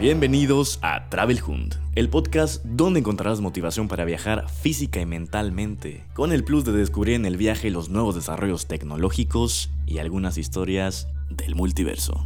Bienvenidos a Travel Hunt, el podcast donde encontrarás motivación para viajar física y mentalmente, con el plus de descubrir en el viaje los nuevos desarrollos tecnológicos y algunas historias del multiverso.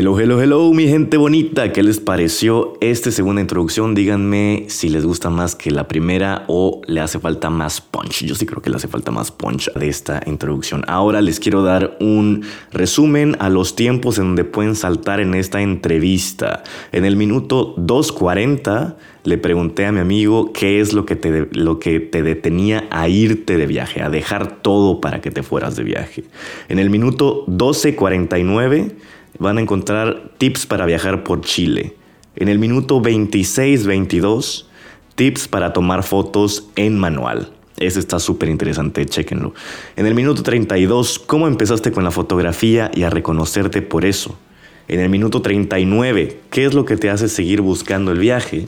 Hello, hello, hello, mi gente bonita. ¿Qué les pareció esta segunda introducción? Díganme si les gusta más que la primera o le hace falta más punch. Yo sí creo que le hace falta más punch de esta introducción. Ahora les quiero dar un resumen a los tiempos en donde pueden saltar en esta entrevista. En el minuto 2.40 le pregunté a mi amigo qué es lo que, te, lo que te detenía a irte de viaje, a dejar todo para que te fueras de viaje. En el minuto 12.49 van a encontrar tips para viajar por Chile. En el minuto 26-22, tips para tomar fotos en manual. Ese está súper interesante, chequenlo. En el minuto 32, cómo empezaste con la fotografía y a reconocerte por eso. En el minuto 39, qué es lo que te hace seguir buscando el viaje.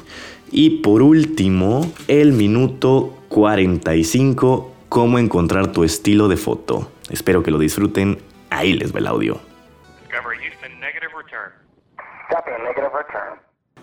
Y por último, el minuto 45, cómo encontrar tu estilo de foto. Espero que lo disfruten. Ahí les va el audio.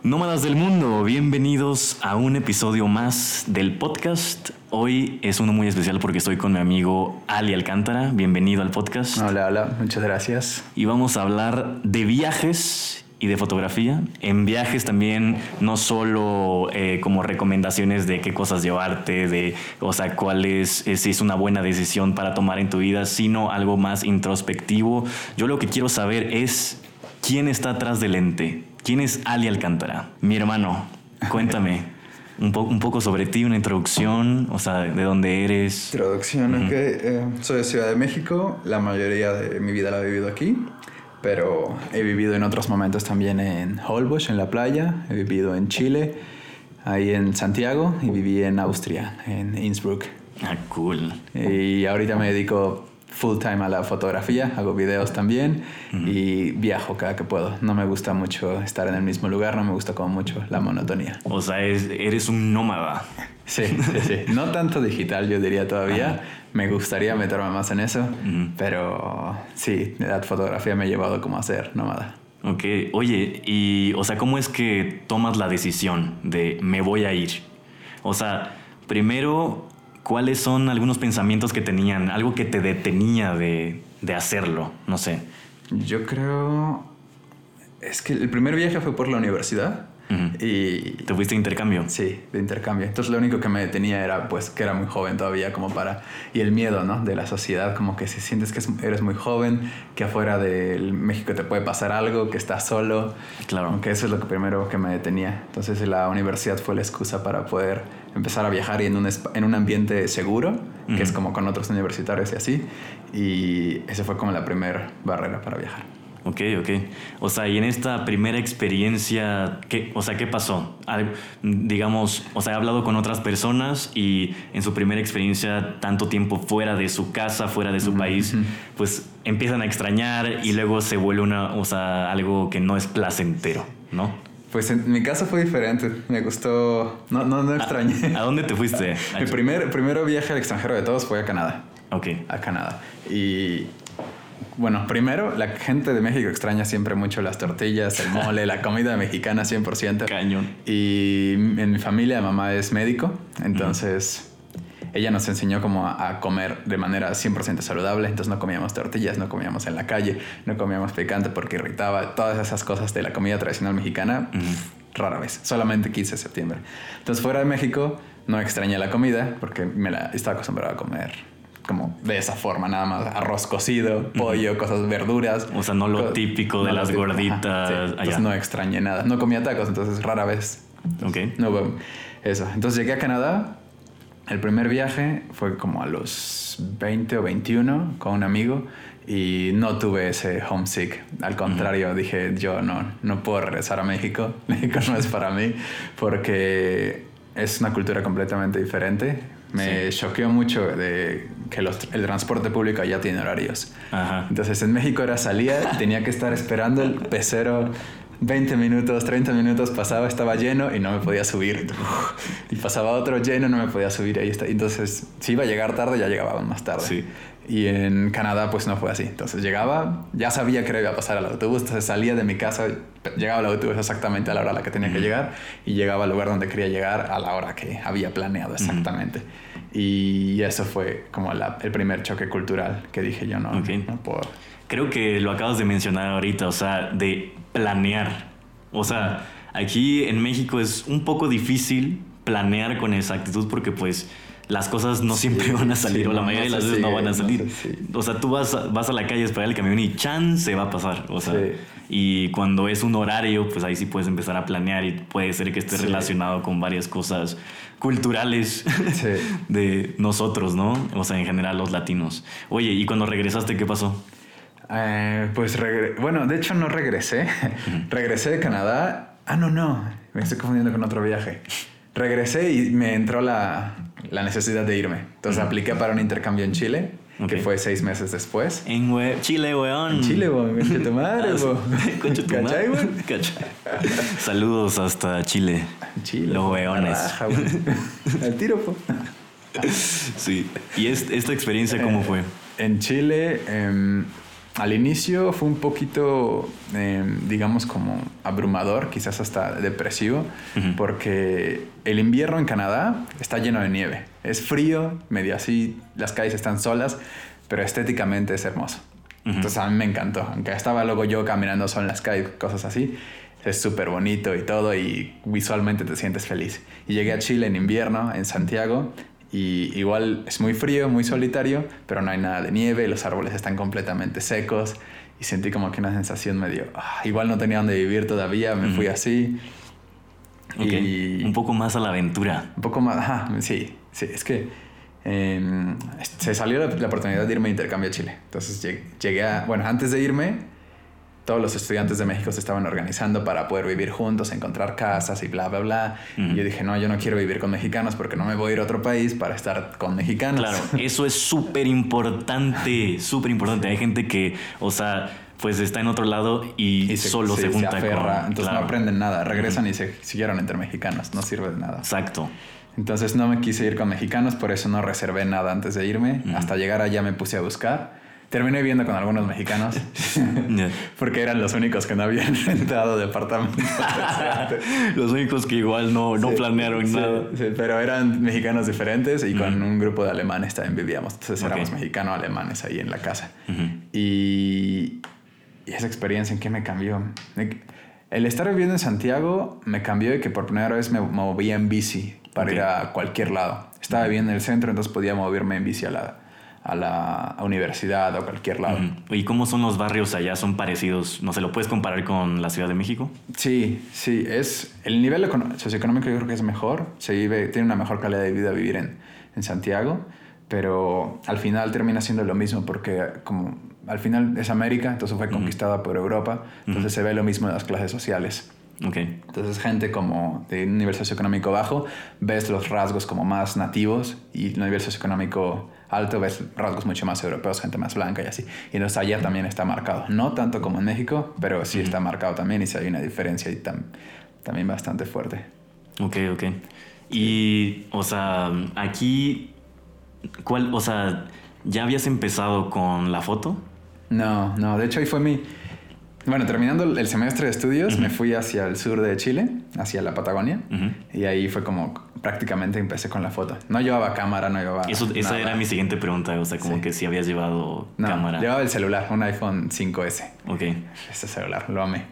Nómadas del mundo, bienvenidos a un episodio más del podcast. Hoy es uno muy especial porque estoy con mi amigo Ali Alcántara. Bienvenido al podcast. Hola, hola, muchas gracias. Y vamos a hablar de viajes y de fotografía. En viajes también no solo eh, como recomendaciones de qué cosas llevarte, de, o sea, cuál es, si es una buena decisión para tomar en tu vida, sino algo más introspectivo. Yo lo que quiero saber es quién está atrás del lente ¿Quién es Ali Alcántara? Mi hermano, cuéntame un, un poco sobre ti, una introducción, o sea, de dónde eres. Introducción, ok. Eh, soy de Ciudad de México, la mayoría de mi vida la he vivido aquí, pero he vivido en otros momentos también en Holbox, en la playa, he vivido en Chile, ahí en Santiago y viví en Austria, en Innsbruck. Ah, cool. Y ahorita me dedico full time a la fotografía, hago videos también y viajo cada que puedo. No me gusta mucho estar en el mismo lugar, no me gusta como mucho la monotonía. O sea, eres un nómada. Sí, sí, sí. No tanto digital, yo diría todavía. Me gustaría meterme más en eso, pero sí, la fotografía me ha llevado como a ser nómada. Ok, oye, y, o sea, ¿cómo es que tomas la decisión de me voy a ir? O sea, primero ¿cuáles son algunos pensamientos que tenían, algo que te detenía de, hacerlo? No sé. Yo creo... Es que el primer viaje fue por la universidad. Y... ¿Te fuiste de intercambio? Sí, de intercambio. Entonces lo único que me detenía era pues que era muy joven todavía como para... Y el miedo, ¿no? De la sociedad, como que si sientes que eres muy joven, que afuera de México te puede pasar algo, que estás solo. Claro. Aunque eso es lo que primero que me detenía. Entonces la universidad fue la excusa para poder empezar a viajar y en un, en un ambiente seguro, que es como con otros universitarios y así. Y esa fue como la primera barrera para viajar. Ok, ok. O sea, y en esta primera experiencia, ¿qué, o sea, ¿qué pasó? Digamos, o sea, he hablado con otras personas y en su primera experiencia, tanto tiempo fuera de su casa, fuera de su país, pues empiezan a extrañar y luego se vuelve una, o sea, algo que no es placentero, ¿no? Pues en mi caso fue diferente. Me gustó. No, no, no extrañé. ¿A, dónde te fuiste? mi primer, primero viaje al extranjero de todos fue a Canadá. Ok. A Canadá. Y bueno, primero, la gente de México extraña siempre mucho las tortillas, el mole, la comida mexicana 100%. Cañón. Y en mi familia, mamá es médico, entonces ella nos enseñó como a, comer de manera 100% saludable, entonces no comíamos tortillas, no comíamos en la calle, no comíamos picante porque irritaba, todas esas cosas de la comida tradicional mexicana, rara vez, solamente 15 de septiembre. Entonces fuera de México no extrañé la comida porque me la estaba acostumbrado a comer como de esa forma, nada más arroz cocido, pollo, cosas verduras. O sea, no lo típico de las gorditas. Entonces no extrañé nada. No comía tacos, entonces rara vez. ok. No, eso. Entonces llegué a Canadá el primer viaje fue como a los 20 o 21 con un amigo y no tuve ese homesick. Al contrario, dije, yo no, no puedo regresar a México. México no es para mí porque es una cultura completamente diferente. Me choqueó mucho de que el transporte público allá tiene horarios. Entonces en México era salía, tenía que estar esperando el pecero 20 minutos, 30 minutos pasaba, estaba lleno y no me podía subir. Y pasaba otro lleno, no me podía subir. Ahí está. Entonces, si iba a llegar tarde, ya llegaba más tarde. Y en Canadá pues no fue así. Entonces llegaba, ya sabía que iba a pasar al autobús, entonces salía de mi casa, llegaba al autobús exactamente a la hora a la que tenía que llegar y llegaba al lugar donde quería llegar a la hora que había planeado exactamente. Y eso fue como el primer choque cultural que dije yo no, no puedo. Creo que lo acabas de mencionar ahorita, o sea, de planear. O sea, aquí en México es un poco difícil planear con exactitud porque pues las cosas no siempre van a salir, o la mayoría de las veces no van a salir. o sea, tú vas, vas a la calle a esperar el camión y chan se va a pasar. O sea, y cuando es un horario, pues ahí sí puedes empezar a planear y puede ser que esté relacionado con varias cosas culturales de nosotros, ¿no? O sea, en general los latinos. Oye, ¿y cuando regresaste qué pasó? Eh, pues, bueno, de hecho no regresé. regresé de Canadá. Ah, no, no. Me estoy confundiendo con otro viaje regresé y me entró la, la necesidad de irme. Entonces apliqué para un intercambio en Chile. Que fue seis meses después. En Chile, weón. En Chile, weón. Concha tu madre, weón. Saludos hasta Chile. Chile. Los weones. Al tiro, po. sí. ¿Y esta experiencia cómo fue? En Chile, eh, al inicio fue un poquito, em, digamos, como abrumador, quizás hasta depresivo, porque el invierno en Canadá está lleno de nieve. Es frío, medio así, las calles están solas, pero estéticamente es hermoso. Entonces a mí me encantó, aunque estaba luego yo caminando solo en las calles, cosas así. Es súper bonito y todo y visualmente te sientes feliz. Y llegué a Chile en invierno, en Santiago, y igual es muy frío, muy solitario, pero no hay nada de nieve, los árboles están completamente secos y sentí como que una sensación medio, ah, igual no tenía donde vivir todavía, me fui así. Y un poco más a la aventura. Un poco más, ajá, sí, sí, es que em, se salió la, la, oportunidad de irme a intercambio a Chile. Entonces llegué a, bueno, antes de irme todos los estudiantes de México se estaban organizando para poder vivir juntos, encontrar casas y bla, bla, bla. Y yo dije, no, yo no quiero vivir con mexicanos porque no me voy a ir a otro país para estar con mexicanos. Claro, eso es súper importante, súper importante. Hay gente que, o sea, pues está en otro lado y, solo se, junta aferra, Entonces no aprenden nada, regresan y se siguieron entre mexicanos, no sirve de nada. Exacto. Entonces no me quise ir con mexicanos, por eso no reservé nada antes de irme. Hasta llegar allá me puse a buscar Terminé viviendo con algunos mexicanos porque eran los únicos que no habían rentado departamento. los únicos que igual no, no planearon nada. pero eran mexicanos diferentes y con un grupo de alemanes también vivíamos. Entonces éramos mexicano-alemanes ahí en la casa. y, y, esa experiencia en qué me cambió. El estar viviendo en Santiago me cambió de que por primera vez me movía en bici para ir a cualquier lado. Estaba viviendo en el centro, entonces podía moverme en bici al lado a la universidad o cualquier lado. ¿Y cómo son los barrios allá? ¿Son parecidos? ¿No se lo puedes comparar con la Ciudad de México? Sí, sí. Es, el nivel socioeconómico yo creo que es mejor. Se vive, tiene una mejor calidad de vida vivir en, en Santiago, pero al final termina siendo lo mismo porque como al final es América, entonces fue conquistada por Europa, entonces se ve lo mismo en las clases sociales. Okay. Entonces, gente como de un nivel socioeconómico bajo, ves los rasgos como más nativos y un nivel socioeconómico alto ves rasgos mucho más europeos, gente más blanca y así. Y entonces allá también está marcado. No tanto como en México, pero sí está marcado también y sí hay una diferencia y también bastante fuerte. Ok, ok. Y, o sea, aquí, ¿cuál, o sea, ya habías empezado con la foto? No, no, de hecho ahí fue mi bueno, terminando el semestre de estudios, me fui hacia el sur de Chile, hacia la Patagonia, y ahí fue como prácticamente empecé con la foto. No llevaba cámara, no llevaba. Eso, esa era mi siguiente pregunta, o sea, como que si habías llevado no, cámara. Llevaba el celular, un iPhone 5S. Ok. Este celular, lo amé.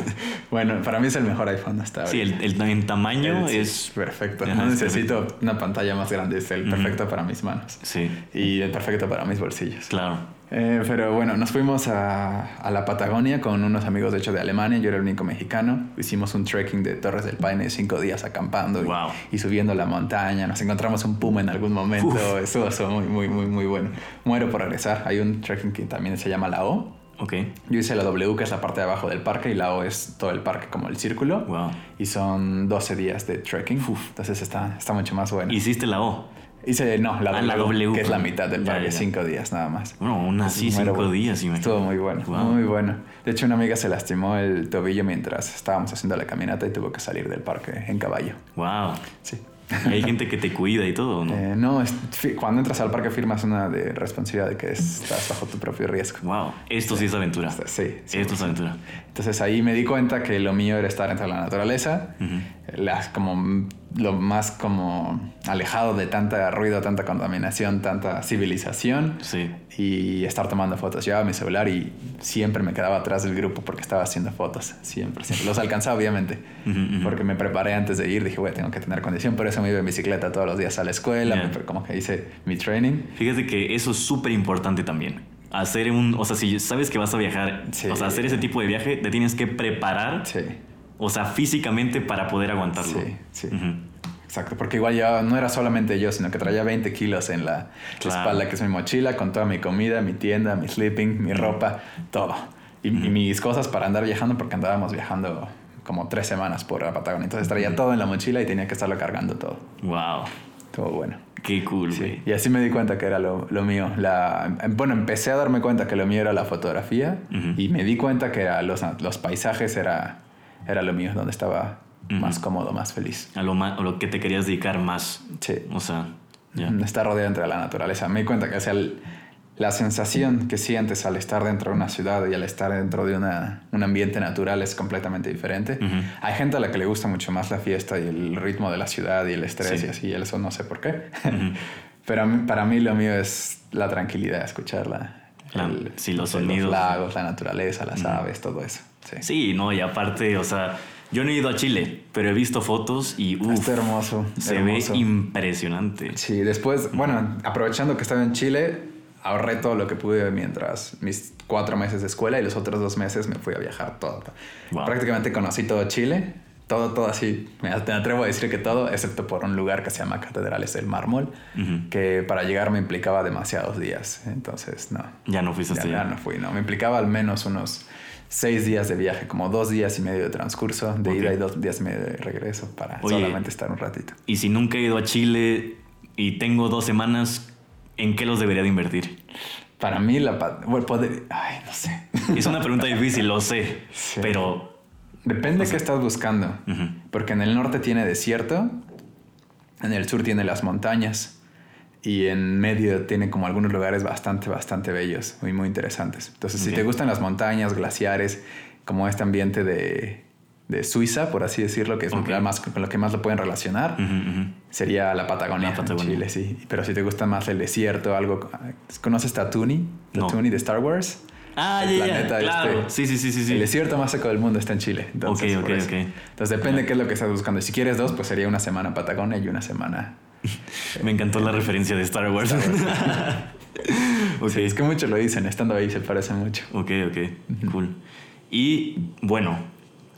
bueno, para mí es el mejor iPhone hasta ahora. Sí, el, el, en tamaño es. Perfecto. no necesito una pantalla más grande, es el perfecto para mis manos. Sí. Y el perfecto para mis bolsillos. Claro. Eh, pero bueno, nos fuimos a, a, la Patagonia con unos amigos, de hecho, de Alemania. Yo era el único mexicano. Hicimos un trekking de Torres del Paine, cinco días acampando y, subiendo la montaña. Nos encontramos un puma en algún momento. Eso fue muy, muy, muy, muy bueno. Muero por regresar. Hay un trekking que también se llama la O. Okay. Yo hice la W, que es la parte de abajo del parque, y la O es todo el parque como el círculo. Wow. Y son 12 días de trekking. Entonces está, está mucho más bueno. ¿Hiciste la O? Hice, no, la, ah, w, que es la mitad del parque, cinco días nada más. Bueno, aún así, cinco días, imagínate. Estuvo muy bueno, muy bueno. De hecho, una amiga se lastimó el tobillo mientras estábamos haciendo la caminata y tuvo que salir del parque en caballo. Wow. Sí. ¿Y hay gente que te cuida y todo, no? Eh, no, es- cuando entras al parque firmas una de responsabilidad de que estás bajo tu propio riesgo. Wow, esto sí es aventura. Sí, sí. Esto es aventura. Entonces ahí me di cuenta que lo mío era estar entre la naturaleza, las, como lo más como alejado de tanta ruido, tanta contaminación, tanta civilización Sí. y estar tomando fotos. Llevaba mi celular y siempre me quedaba atrás del grupo porque estaba haciendo fotos. Siempre, siempre. Los alcanzaba, obviamente, porque me preparé antes de ir. Dije, güey, tengo que tener condición. Por eso me iba en bicicleta todos los días a la escuela. Ya. me- como que hice mi training. Fíjate que eso es súper importante también. Hacer un, o sea, si sabes que vas a viajar, Sí. o sea, hacer ese tipo de viaje, te tienes que preparar, Sí, o sea, físicamente para poder aguantarlo. sí, sí. Exacto, porque igual ya no era solamente yo, sino que traía 20 kilos en la Claro. espalda, que es mi mochila, con toda mi comida, mi tienda, mi sleeping, mi ropa, todo. Y, y mis cosas para andar viajando, porque andábamos viajando como tres semanas por la Patagonia. Entonces traía todo en la mochila y tenía que estarlo cargando todo. Wow, Todo bueno. qué cool. Sí. Y así me di cuenta que era lo, lo mío. La, em, bueno, empecé a darme cuenta que lo mío era la fotografía Ujú. y me di cuenta que era los, los paisajes era, era lo mío, donde estaba más cómodo, más feliz. A lo, a lo que te querías dedicar más. Sí. O sea, ya. Estar rodeado entre la naturaleza. Me di cuenta que o sea, el- la sensación que sientes al estar dentro de una ciudad y al estar dentro de una, un ambiente natural es completamente diferente. Ujú. Hay gente a la que le gusta mucho más la fiesta y el ritmo de la ciudad y el estrés Sí. y así, y eso no sé por qué. Ujú. Pero a mí- para mí lo mío es la tranquilidad, escucharla. La- sí, los sonidos. lagos, la naturaleza, las aves, todo eso. Sí. Sí, no, y aparte, o sea, yo no he ido a Chile, pero he visto fotos y uf, Está hermoso. se hermoso. ve impresionante. Sí, después, bueno, aprovechando que estaba en Chile, ahorré todo lo que pude mientras mis cuatro meses de escuela y los otros dos meses me fui a viajar todo. Wow. Prácticamente conocí todo Chile, todo, todo así. Me atrevo a decir que todo, excepto por un lugar que se llama Catedrales del Mármol, Ujú. que para llegar me implicaba demasiados días. Entonces, no. Ya no fuiste Ya, hasta ya allá. no fui, no. Me implicaba al menos unos seis días de viaje, como dos días y medio de transcurso, de ida y dos días y medio de regreso para Oye. solamente estar un ratito. Y si nunca he ido a Chile y tengo dos semanas, ¿en qué los debería de invertir? Para mí la... Bueno, poder- Ay, no sé. Es una pregunta difícil, lo sé, Sí. pero Depende qué estás buscando. Porque en el norte tiene desierto, en el sur tiene las montañas y en medio tiene como algunos lugares bastante, bastante bellos, muy, muy interesantes. Entonces, si te gustan las montañas, glaciares, como este ambiente de, de Suiza, por así decirlo, que es Ok. lo más, con lo que más lo pueden relacionar, ujú, ujú. sería la Patagonia, La Patagonia. en Chile, sí. Pero si te gusta más el desierto, algo... ¿Conoces Tatooine? No. Tatooine de Star Wars. Ah, El ya, ya, planeta claro. este. Sí, sí, sí, sí. El desierto más seco del mundo está en Chile. Entonces, Ok, ok, ok. Entonces depende qué es lo que estás buscando. Y si quieres dos, pues sería una semana en Patagonia y una semana. Me encantó la referencia de Star Wars. ok, Sí, es que muchos lo dicen, estando ahí se parece mucho. ok, ok, cool. Y bueno,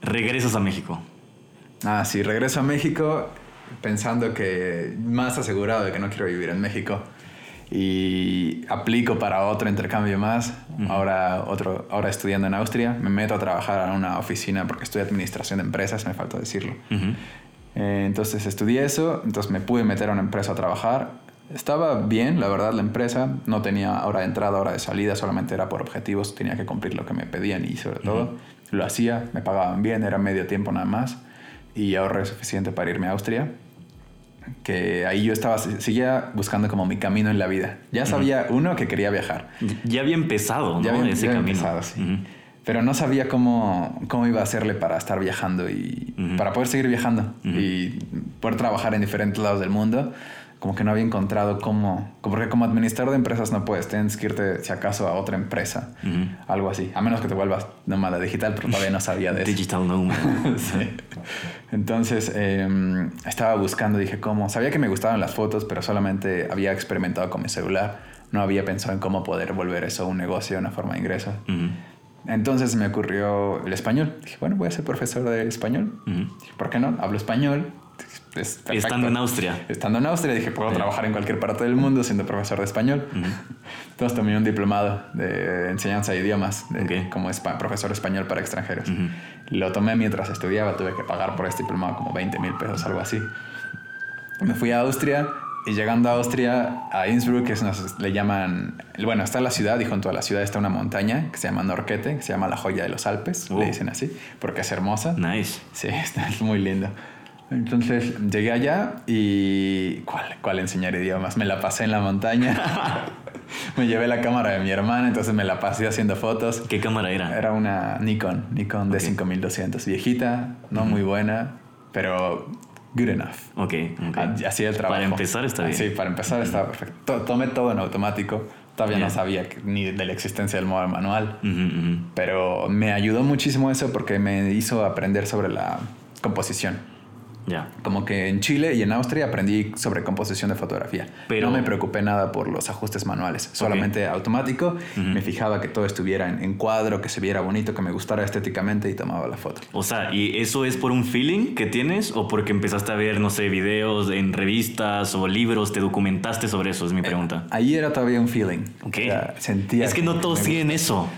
regresas a México. Ah, sí, regreso a México pensando que más asegurado de que no quiero vivir en México. Y aplico para otro intercambio más. Ahora, otro, ahora estudiando en Austria. Me meto a trabajar en una oficina porque estudio administración de empresas, me falta decirlo. Ujú. Eh, entonces estudié eso, entonces me pude meter a una empresa a trabajar. Estaba bien, la verdad, la empresa. No tenía hora de entrada, hora de salida, solamente era por objetivos. Tenía que cumplir lo que me pedían y sobre todo lo hacía. Me pagaban bien, era medio tiempo nada más. Y ahorré suficiente para irme a Austria. Que ahí yo estaba, seguía buscando como mi camino en la vida. Ya sabía, uno, que quería viajar. Ya había empezado, ¿no? Ya había, Ese ya había camino. empezado, sí. Pero no sabía cómo, cómo iba a hacerle para estar viajando y para poder seguir viajando y poder trabajar en diferentes lados del mundo. Como que no había encontrado cómo, porque como administrador de empresas no puedes, tienes que irte si acaso a otra empresa, algo así, a menos que te vuelvas nómada digital, pero todavía no sabía de eso. Digital Nomad. Sí. Entonces eh, estaba buscando, dije, ¿cómo? Sabía que me gustaban las fotos, pero solamente había experimentado con mi celular. No había pensado en cómo poder volver eso un negocio, una forma de ingreso. Entonces me ocurrió el español. Dije, bueno, voy a ser profesor de español. Ujú. Dije, ¿por qué no? Hablo español. Es. Estando en Austria. Estando en Austria, dije, puedo trabajar en cualquier parte del mundo siendo profesor de español. Entonces tomé un diplomado de enseñanza de idiomas de- Ok. como espa- profesor español para extranjeros. Lo tomé mientras estudiaba, tuve que pagar por este diplomado como 20 mil pesos, algo así. Me fui a Austria y llegando a Austria, a Innsbruck, que es una- le llaman, bueno, está la ciudad y junto a la ciudad está una montaña que se llama Norquete, que se llama la joya de los Alpes, Oh. le dicen así, porque es hermosa. Nice. Sí, está es muy lindo. Entonces llegué allá y... ¿Cuál, ¿Cuál enseñar idiomas? Me la pasé en la montaña. me llevé la cámara de mi hermana, entonces me la pasé haciendo fotos. ¿Qué cámara era? Era una Nikon, Nikon de Ok. 5200. Viejita, no muy buena, pero good enough. Ok, ok. Ah, Hacía el trabajo. Para empezar está bien. Sí, para empezar estaba perfecto. To- Tomé todo en automático. Todavía no sabía ni de la existencia del modo manual. Pero me ayudó muchísimo eso porque me hizo aprender sobre la composición. Ya. Como que en Chile y en Austria aprendí sobre composición de fotografía. Pero- no me preocupé nada por los ajustes manuales, solamente automático. Ujú. Me fijaba que todo estuviera en, en cuadro, que se viera bonito, que me gustara estéticamente y tomaba la foto. O sea, ¿y eso es por un feeling que tienes o porque empezaste a ver, no sé, videos en revistas o libros, te documentaste sobre eso? Es mi pregunta. Ahí era todavía un feeling. Ok. O sea, sentía es que no todos tienen eso.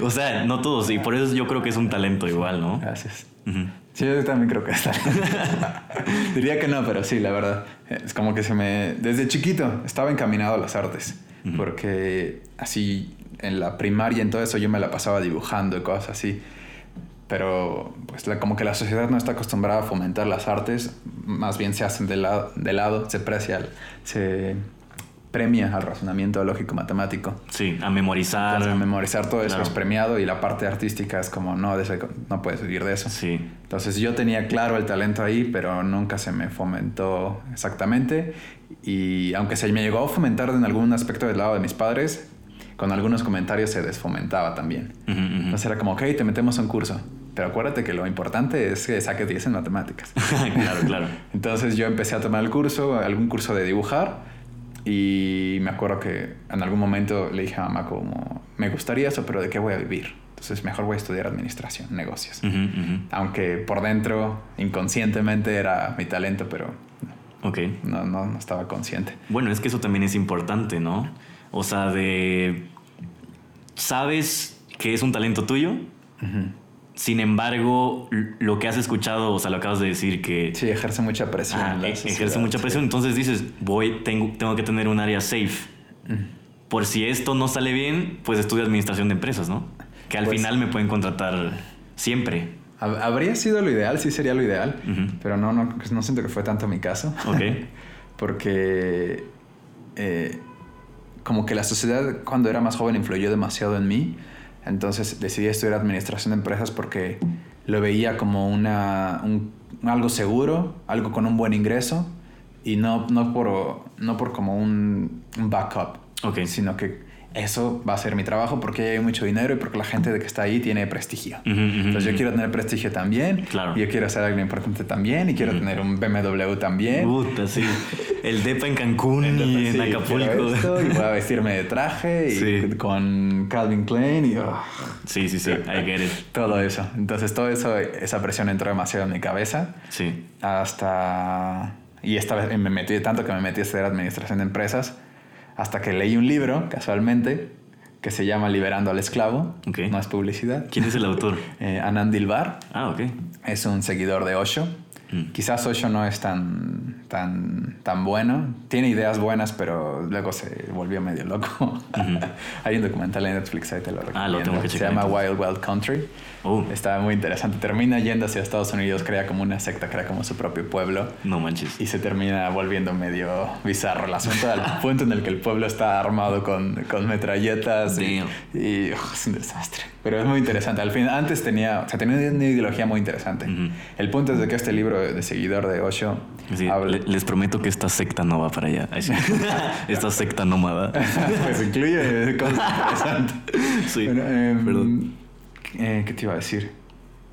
O sea, no todos. Y por eso yo creo que es un talento igual, ¿no? Gracias. Ujú. Sí, yo también creo que está. Diría que no, pero sí, la verdad. Es como que se me... Desde chiquito estaba encaminado a las artes. Ujú. Porque así en la primaria y en todo eso yo me la pasaba dibujando y cosas así. Pero pues la- como que la sociedad no está acostumbrada a fomentar las artes. Más bien se hacen de lado, de lado se precia, se premia al razonamiento lógico matemático. Sí, a memorizar. Entonces, memorizar todo eso Claro. es premiado y la parte artística es como no, no puedes vivir de eso. Sí. Entonces yo tenía claro el talento ahí, pero nunca se me fomentó exactamente. Y aunque se me llegó a fomentar en algún aspecto del lado de mis padres, con algunos comentarios se desfomentaba también. Ujú, ujú. Entonces era como, ok, te metemos a un curso. Pero acuérdate que lo importante es que saques 10 en matemáticas. claro, claro. Entonces yo empecé a tomar el curso, algún curso de dibujar. Y me acuerdo que en algún momento le dije a mamá como, me gustaría eso, pero ¿de qué voy a vivir? Entonces mejor voy a estudiar administración, negocios. Aunque por dentro, inconscientemente, era mi talento, pero Ok. no, no, no estaba consciente. Bueno, es que eso también es importante, ¿no? O sea, de... Sabes que es un talento tuyo, sin embargo, lo que has escuchado, o sea, lo acabas de decir que Sí, ejerce mucha presión. ah, e- sociedad, ejerce mucha sí. presión, entonces dices, voy, tengo, tengo que tener un área safe. Por si esto no sale bien, pues estudio administración de empresas, ¿no? Que al Pues- final me pueden contratar siempre. Hab- Habría sido lo ideal, sí sería lo ideal, pero no, no, no siento que fue tanto mi caso. Ok. porque eh, como que la sociedad cuando era más joven influyó demasiado en mí. Entonces decidí estudiar administración de empresas porque lo veía como una, un- algo seguro, algo con un buen ingreso y no, no, por, no por como un, un backup, Ok. sino que eso va a ser mi trabajo porque hay mucho dinero y porque la gente de que está ahí tiene prestigio. Ujú, ujú, Entonces yo quiero tener prestigio también. Claro. Y yo quiero ser alguien importante también y quiero tener un BMW también. Puta, sí. El depa en Cancún y en sí, Acapulco. esto y voy a vestirme de traje y Sí. con Calvin Klein y oh, Sí, sí, sí. I get it. todo eso. Entonces todo eso, esa presión entró demasiado en mi cabeza Sí. hasta... Y esta vez me metí tanto que me metí a estudiar administración de empresas hasta que leí un libro, casualmente, que se llama Liberando al Esclavo. Ok. No es publicidad. ¿Quién es el autor? Eh, Anand Dilbar. Ah, ok. Es un seguidor de Osho. Mm. Quizás Osho no es tan, tan, tan bueno. Tiene ideas buenas, pero luego se volvió medio loco. Hay un documental en Netflix, ahí te lo recomiendo. Ah, lo tengo que Se checar, llama entonces. Wild Wild Country. Oh, Está muy interesante. Termina yendo hacia Estados Unidos, crea como una secta, crea como su propio pueblo. no manches. Y se termina volviendo medio bizarro el asunto al punto en el que el pueblo está armado con, con metralletas y, Damn. y, oh, es un desastre. Pero es muy interesante. Al fin, antes tenía, o sea, tenía una ideología muy interesante. Ujú. El punto es de que este libro de seguidor de Osho Sí, habla- le- les prometo que esta secta no va para allá. Esta secta nómada. pues incluye cosas interesantes. Sí, Bueno, em, perdón. Eh, ¿Qué te iba a decir?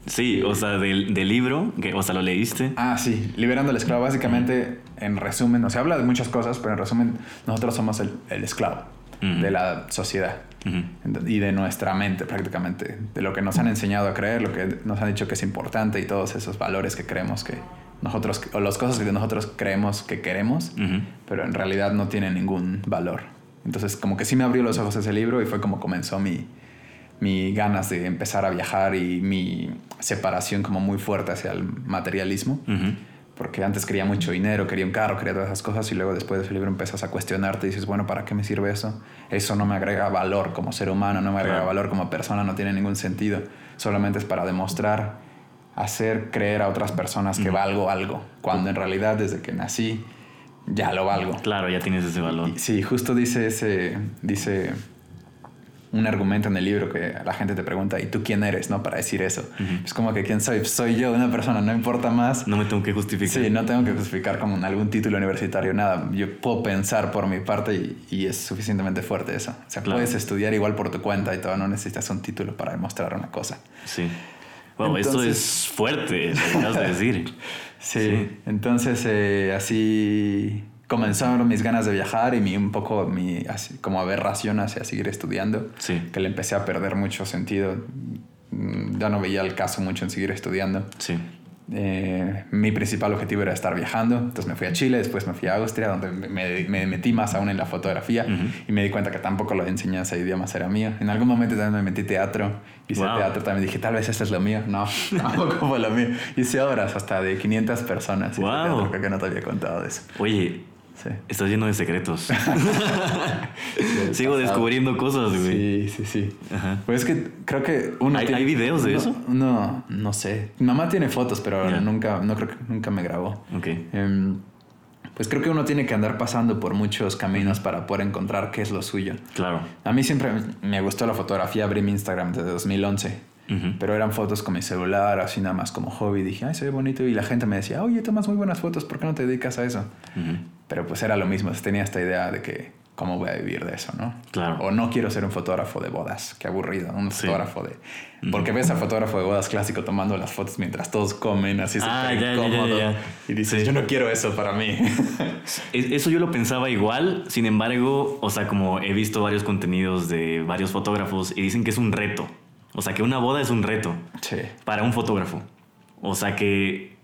Sí, o sea, del, del libro, que, o sea, lo leíste. Ah, sí, Liberando al Esclavo. Básicamente, en resumen, o sea, habla de muchas cosas, pero en resumen, nosotros somos el, el esclavo Ujú. de la sociedad Ujú. Ent- y de nuestra mente prácticamente, de lo que nos han enseñado a creer, lo que nos han dicho que es importante y todos esos valores que creemos que nosotros, o las cosas que nosotros creemos que queremos, Ujú. pero en realidad no tienen ningún valor. Entonces, como que sí me abrió los ojos ese libro y fue como comenzó mi, mi ganas de empezar a viajar y mi separación como muy fuerte hacia el materialismo. Porque antes quería mucho dinero, quería un carro, quería todas esas cosas y luego después de ese libro empiezas a cuestionarte y dices, bueno, ¿para qué me sirve eso? Eso no me agrega valor como ser humano, no me agrega Claro. valor como persona, no tiene ningún sentido. Solamente es para demostrar hacer creer a otras personas que valgo algo, cuando en realidad desde que nací ya lo valgo. Claro, ya tienes ese valor. Sí, justo dice ese, dice un argumento en el libro que la gente te pregunta, ¿y tú quién eres? ¿No? Para decir eso. Es como que quién soy, soy yo, una persona, no importa más. No me tengo que justificar. Sí, no tengo que justificar como algún título universitario, nada. Yo puedo pensar por mi parte y, es suficientemente fuerte eso. O sea, puedes estudiar igual por tu cuenta y todo, no necesitas un título para demostrar una cosa. Sí. Wow, esto es fuerte, lo que de decir. sí, entonces eh, así comenzaron mis ganas de viajar y mi, un poco mi así, como aberración hacia seguir estudiando, sí. que le empecé a perder mucho sentido. Mm, ya no veía el caso mucho en seguir estudiando. Sí. Eh, mi principal objetivo era estar viajando, entonces me fui a Chile, después me fui a Austria, donde me, me metí más aún en la fotografía y me di cuenta que tampoco la enseñanza de idiomas era mía. En algún momento también me metí teatro, hice teatro, también dije, tal vez esto es lo mío. No, tampoco fue lo mío. Hice obras hasta de 500 personas. Wow. creo que no te había contado de eso. Oye, Estás lleno de secretos. Sigo descubriendo cosas, güey. Sí, sí, sí. Pues es que creo que uno. ¿Hay, videos de eso? No, no sé. Mi mamá tiene fotos, pero nunca, no creo que nunca me grabó. Ok. Em, pues creo que uno tiene que andar pasando por muchos caminos para poder encontrar qué es lo suyo. Claro. A mí siempre me gustó la fotografía, abrí mi Instagram desde 2011. Pero eran fotos con mi celular, así nada más como hobby. Dije, ay, se ve bonito. Y la gente me decía, oye, tomas muy buenas fotos, ¿por qué no te dedicas a eso? Pero pues era lo mismo, tenía esta idea de que cómo voy a vivir de eso, ¿no? Claro. O no quiero ser un fotógrafo de bodas, qué aburrido, un fotógrafo de... Porque ves al fotógrafo de bodas clásico tomando las fotos mientras todos comen, así ah, súper incómodo. y dices, yo no quiero eso para mí. eso yo lo pensaba igual, sin embargo, o sea, como he visto varios contenidos de varios fotógrafos y dicen que es un reto. O sea, que una boda es un reto sí. para un fotógrafo. O sea, que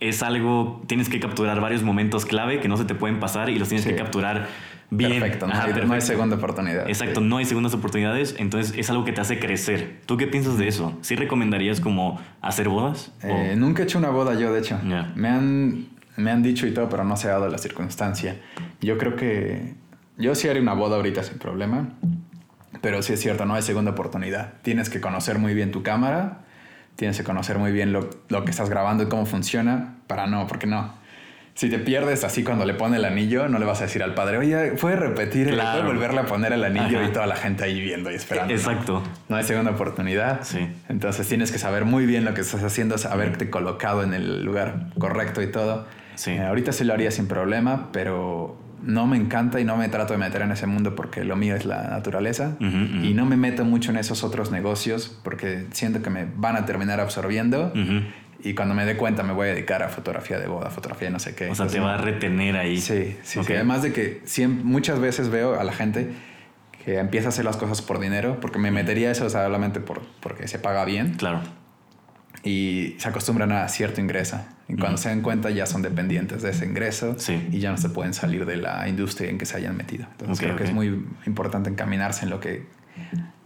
es algo, tienes que capturar varios momentos clave que no se te pueden pasar y los tienes que capturar bien. Perfecto, no, hay segunda oportunidad. Exacto, no hay segundas oportunidades, entonces es algo que te hace crecer. ¿Tú qué piensas de eso? ¿Sí recomendarías como hacer bodas? Eh, nunca he hecho una boda yo, de hecho. Me, han, me han dicho y todo, pero no se ha dado la circunstancia. Yo creo que yo sí haré una boda ahorita sin problema, pero sí es cierto, no hay segunda oportunidad. Tienes que conocer muy bien tu cámara tienes que conocer muy bien lo, lo, que estás grabando y cómo funciona para no, porque no. Si te pierdes así cuando le pone el anillo, no le vas a decir al padre, oye, puede repetir, claro. puede volverle a poner el anillo y toda la gente ahí viendo y esperando. Exacto. No, hay segunda oportunidad. Sí. Entonces tienes que saber muy bien lo que estás haciendo, haberte colocado en el lugar correcto y todo. Sí. Eh, ahorita sí lo haría sin problema, pero no me encanta y no me trato de meter en ese mundo porque lo mío es la naturaleza y no me meto mucho en esos otros negocios porque siento que me van a terminar absorbiendo y cuando me dé cuenta me voy a dedicar a fotografía de boda, fotografía de no sé qué. O sea, te va a retener ahí. Sí, sí, Además de que muchas veces veo a la gente que empieza a hacer las cosas por dinero porque me metería eso solamente por, porque se paga bien. Claro y se acostumbran a cierto ingreso. Y cuando se dan cuenta ya son dependientes de ese ingreso y ya no se pueden salir de la industria en que se hayan metido. Entonces creo que es muy importante encaminarse en lo que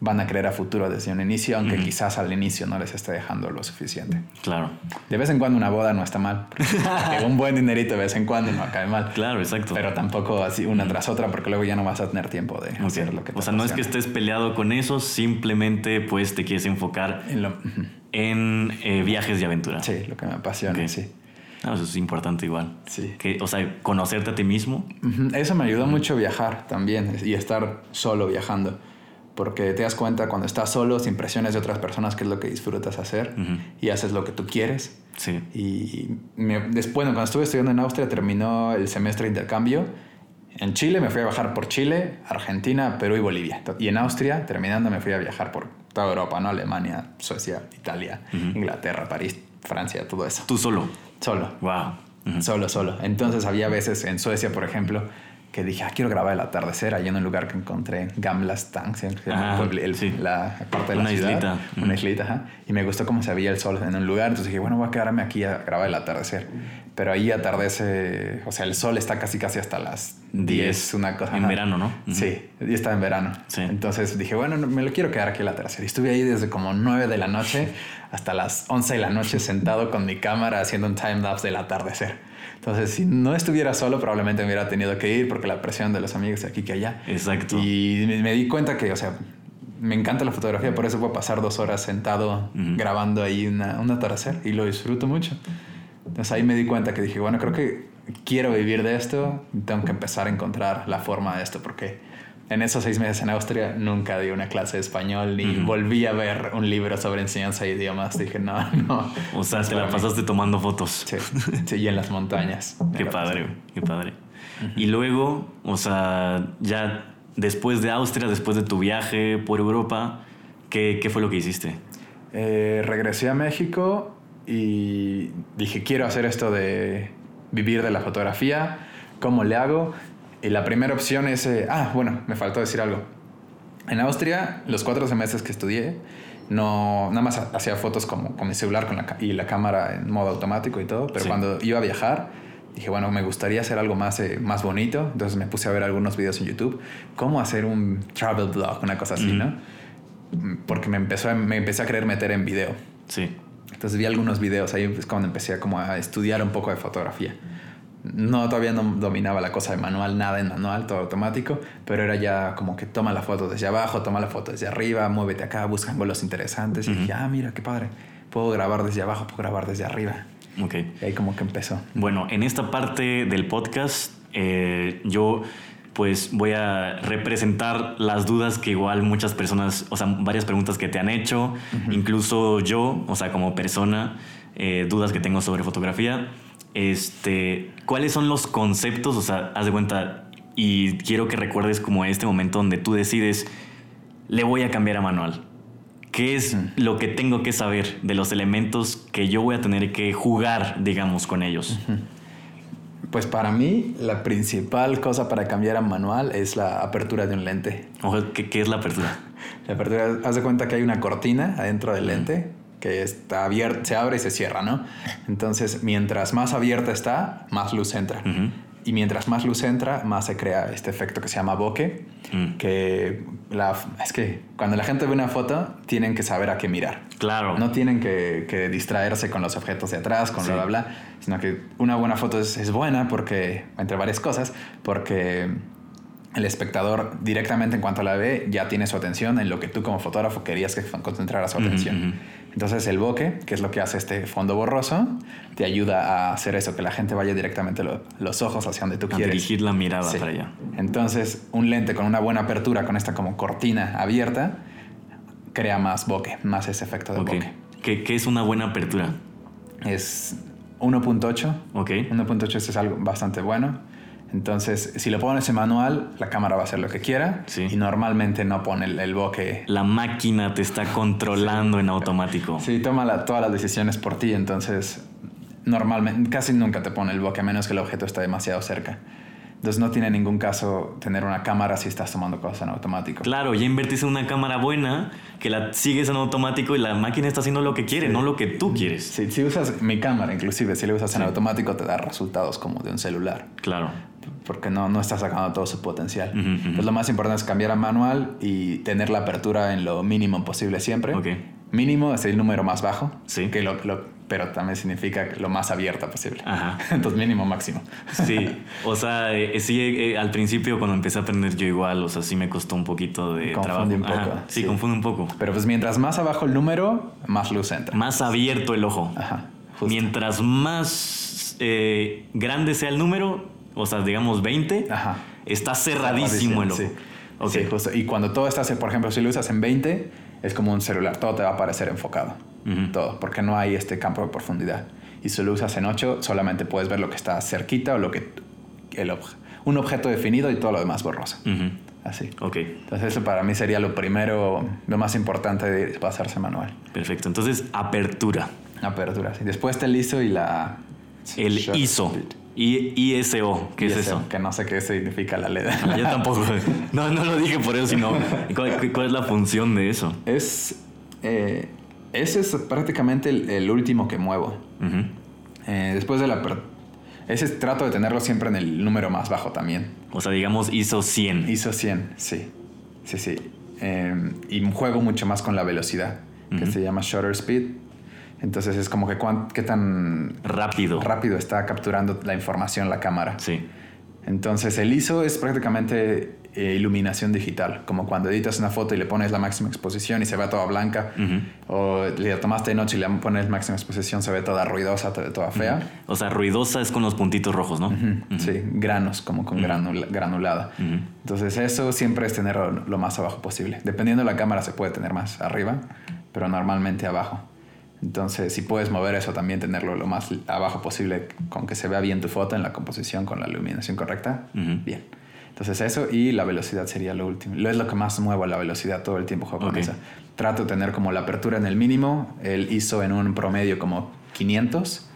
van a creer a futuro desde un inicio, aunque quizás al inicio no les esté dejando lo suficiente. Claro. De vez en cuando una boda no está mal. un buen dinerito de vez en cuando no cae mal. Claro, exacto. Pero tampoco así una tras otra, porque luego ya no vas a tener tiempo de hacer lo que te O sea, no es que estés peleado con eso, simplemente pues te quieres enfocar en lo en eh, viajes de aventura. Sí, lo que me apasiona, sí. eso es importante igual. Sí. Que, o sea, conocerte a ti mismo. Eso me ayudó mucho viajar también y estar solo viajando. Porque te das cuenta cuando estás solo, sin presiones de otras personas, qué es lo que disfrutas hacer y haces lo que tú quieres. Sí. Y después, cuando estuve estudiando en Austria, terminó el semestre de intercambio. En Chile me fui a viajar por Chile, Argentina, Perú y Bolivia. Y en Austria, terminando, me fui a viajar por toda Europa, ¿no? Alemania, Suecia, Italia, Inglaterra, París, Francia, todo eso. ¿Tú solo? Solo. Wow. Solo, solo. Entonces había veces en Suecia, por ejemplo, que dije, ah, quiero grabar el atardecer allí en un lugar que encontré, Gamla Stang, ah, la parte de la una ciudad. Islita. Una islita. Ajá. Y me gustó cómo se veía el sol en un lugar. Entonces dije, bueno, voy a quedarme aquí a grabar el atardecer. Pero ahí atardece, o sea, el sol está casi casi hasta las 10, una cosa. En verano, ¿no? Sí, y está en verano. Sí. Entonces dije, bueno, me lo quiero quedar aquí el atardecer. Y estuve ahí desde como 9 de la noche hasta las 11 de la noche sentado con mi cámara haciendo un time lapse del atardecer. Entonces, si no estuviera solo, probablemente me hubiera tenido que ir porque la presión de los amigos de aquí que allá. Exacto. Y me, di cuenta que, o sea, me encanta la fotografía, por eso puedo pasar dos horas sentado grabando ahí una, un atardecer y lo disfruto mucho. Entonces ahí me di cuenta que dije, bueno, creo que quiero vivir de esto, tengo que empezar a encontrar la forma de esto, porque en esos seis meses en Austria nunca di una clase de español ni volví a ver un libro sobre enseñanza de idiomas. Dije, no, no. O sea, te la pasaste tomando fotos. Sí, sí, y en las montañas. qué padre, qué padre. Y luego, o sea, ya después de Austria, después de tu viaje por Europa, ¿qué, qué fue lo que hiciste? Eh, regresé a México y dije, quiero hacer esto de vivir de la fotografía, ¿cómo le hago? Y la primera opción es, eh, ah, bueno, me faltó decir algo. En Austria, los cuatro semestres que estudié, no, nada más hacía fotos como con mi celular con la, y la cámara en modo automático y todo, pero cuando iba a viajar, dije, bueno, me gustaría hacer algo más, eh, más bonito, entonces me puse a ver algunos videos en YouTube, cómo hacer un travel blog, una cosa así, ¿no? Porque me, empezó, me empecé a querer meter en video. Sí. Entonces vi algunos videos, ahí es cuando empecé a, como a estudiar un poco de fotografía no todavía no dominaba la cosa de manual, nada en manual, todo automático, pero era ya como que toma la foto desde abajo, toma la foto desde arriba, muévete acá, busca ángulos interesantes. Y dije, ah, mira, qué padre, puedo grabar desde abajo, puedo grabar desde arriba. Ok. Y ahí como que empezó. Bueno, en esta parte del podcast, eh, yo pues voy a representar las dudas que igual muchas personas, o sea, varias preguntas que te han hecho, incluso yo, o sea, como persona, eh, dudas que tengo sobre fotografía este, ¿cuáles son los conceptos? O sea, haz de cuenta, y quiero que recuerdes como este momento donde tú decides, le voy a cambiar a manual. ¿Qué es lo que tengo que saber de los elementos que yo voy a tener que jugar, digamos, con ellos? Pues para mí, la principal cosa para cambiar a manual es la apertura de un lente. ¿Qué, qué es la apertura? La apertura, haz de cuenta que hay una cortina adentro del lente que está abierta, se abre y se cierra, ¿no? Entonces, mientras más abierta está, más luz entra. Y mientras más luz entra, más se crea este efecto que se llama bokeh, mm. que la, es que cuando la gente ve una foto, tienen que saber a qué mirar. Claro. No tienen que, distraerse con los objetos de atrás, con bla, bla, bla, sino que una buena foto es, es buena porque, entre varias cosas, porque el espectador directamente en cuanto la ve ya tiene su atención en lo que tú como fotógrafo querías que concentrara su atención. Entonces el bokeh, que es lo que hace este fondo borroso, te ayuda a hacer eso, que la gente vaya directamente los ojos hacia donde tú a quieres. dirigir la mirada para allá. Entonces un lente con una buena apertura, con esta como cortina abierta, crea más bokeh, más ese efecto de bokeh. ¿Qué, ¿Qué, es una buena apertura? Es 1.8. Ok. 1.8 es algo bastante bueno. Entonces, si lo pones en manual, la cámara va a hacer lo que quiera y normalmente no pone el, el, bokeh. La máquina te está controlando en automático. Sí, toma todas las decisiones por ti, entonces normalmente casi nunca te pone el bokeh a menos que el objeto esté demasiado cerca. Entonces no tiene ningún caso tener una cámara si estás tomando cosas en automático. Claro, ya invertiste en una cámara buena que la sigues en automático y la máquina está haciendo lo que quiere, no lo que tú quieres. Sí, si usas mi cámara, inclusive si la usas en automático te da resultados como de un celular. Claro. Porque no, no está sacando todo su potencial. Entonces lo más importante es cambiar a manual y tener la apertura en lo mínimo posible siempre. Okay. Mínimo es el número más bajo. Sí. Que lo, lo pero también significa lo más abierta posible. Ajá. Entonces mínimo máximo. Sí, o sea, eh, sí, eh, al principio cuando empecé a aprender yo igual, o sea, sí me costó un poquito de confunde trabajo. un poco. sí, confunde un poco. Pero pues mientras más abajo el número, más luz entra. Más abierto el ojo. Ajá. Mientras más eh, grande sea el número, o sea, digamos 20, Ajá. está cerradísimo el ojo. Sí. Okay. justo. Y cuando todo está, por ejemplo, si lo usas en 20, es como un celular, todo te va a parecer enfocado todo, porque no hay este campo de profundidad. Y si lo usas en 8, solamente puedes ver lo que está cerquita o lo que el un objeto definido y todo lo demás borroso. Así. Ok. Entonces eso para mí sería lo primero, lo más importante de pasarse manual. Perfecto. Entonces, apertura. Apertura, sí. Después está el ISO y la... El ISO. I ISO, ¿qué es eso? Que no sé qué significa la LED. Yo tampoco. No, no lo dije por eso, sino ¿cuál, cuál es la función de eso? Es... Eh, ese es prácticamente el, último que muevo. Eh, después de la... Ese trato de tenerlo siempre en el número más bajo también. O sea, digamos ISO 100. ISO 100, sí. Sí, sí. Em, y juego mucho más con la velocidad, que se llama shutter speed. Entonces es como que qué tan rápido. rápido está capturando la información la cámara. Sí. Entonces el ISO es prácticamente eh, iluminación digital, como cuando editas una foto y le pones la máxima exposición y se ve toda blanca, o le tomaste de noche y le pones máxima exposición, se ve toda ruidosa, toda fea. O sea, ruidosa es con los puntitos rojos, ¿no? Sí, granos, como con granulada. Entonces eso siempre es tenerlo lo más abajo posible. Dependiendo de la cámara se puede tener más arriba, pero normalmente abajo. Entonces, si puedes mover eso también, tenerlo lo más abajo posible, con que se vea bien tu foto en la composición, con la iluminación correcta, bien. Entonces eso y la velocidad sería lo último. Lo es lo que más muevo la velocidad todo el tiempo juego con esa. Trato de tener como la apertura en el mínimo, el ISO en un promedio como 500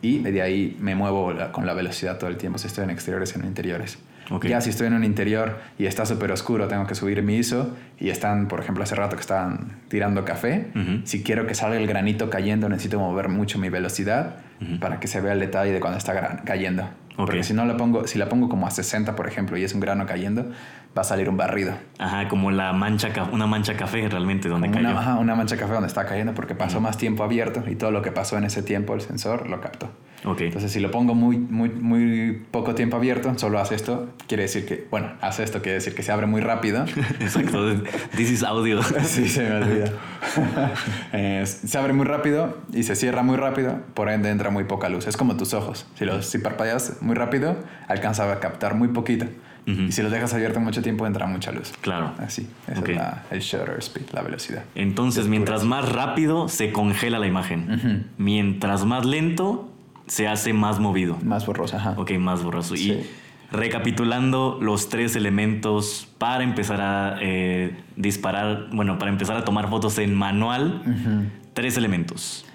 y de ahí me muevo con la velocidad todo el tiempo si estoy en exteriores en interiores. Ya si estoy en un interior y está súper oscuro, tengo que subir mi ISO y están, por ejemplo, hace rato que estaban tirando café. Si quiero que salga el granito cayendo, necesito mover mucho mi velocidad para que se vea el detalle de cuando está cayendo. Porque si no la pongo, si la pongo como a 60, por ejemplo, y es un grano cayendo, va a salir un barrido. Ajá, como la mancha, una mancha café realmente donde cayó. Una, ajá, una mancha café donde está cayendo porque pasó más tiempo abierto y todo lo que pasó en ese tiempo el sensor lo captó. Okay. Entonces, si lo pongo muy, muy, muy poco tiempo abierto, solo hace esto, quiere decir que, bueno, hace esto, quiere decir que se abre muy rápido. Exacto, this is audio. sí, se me olvida. Eh, se abre muy rápido y se cierra muy rápido, por ende entra muy poca luz. Es como tus ojos. Si, los, si parpadeas muy rápido, alcanza a captar muy poquito. Y si los dejas abierto mucho tiempo, entra mucha luz. Claro. Así. Esa es la, el shutter speed, la velocidad. Entonces, mientras más rápido, se congela la imagen. Mientras más lento, se hace más movido. Más borroso, ajá. Ok, más borroso. Y recapitulando los tres elementos para empezar a eh, disparar, bueno, para empezar a tomar fotos en manual, tres elementos.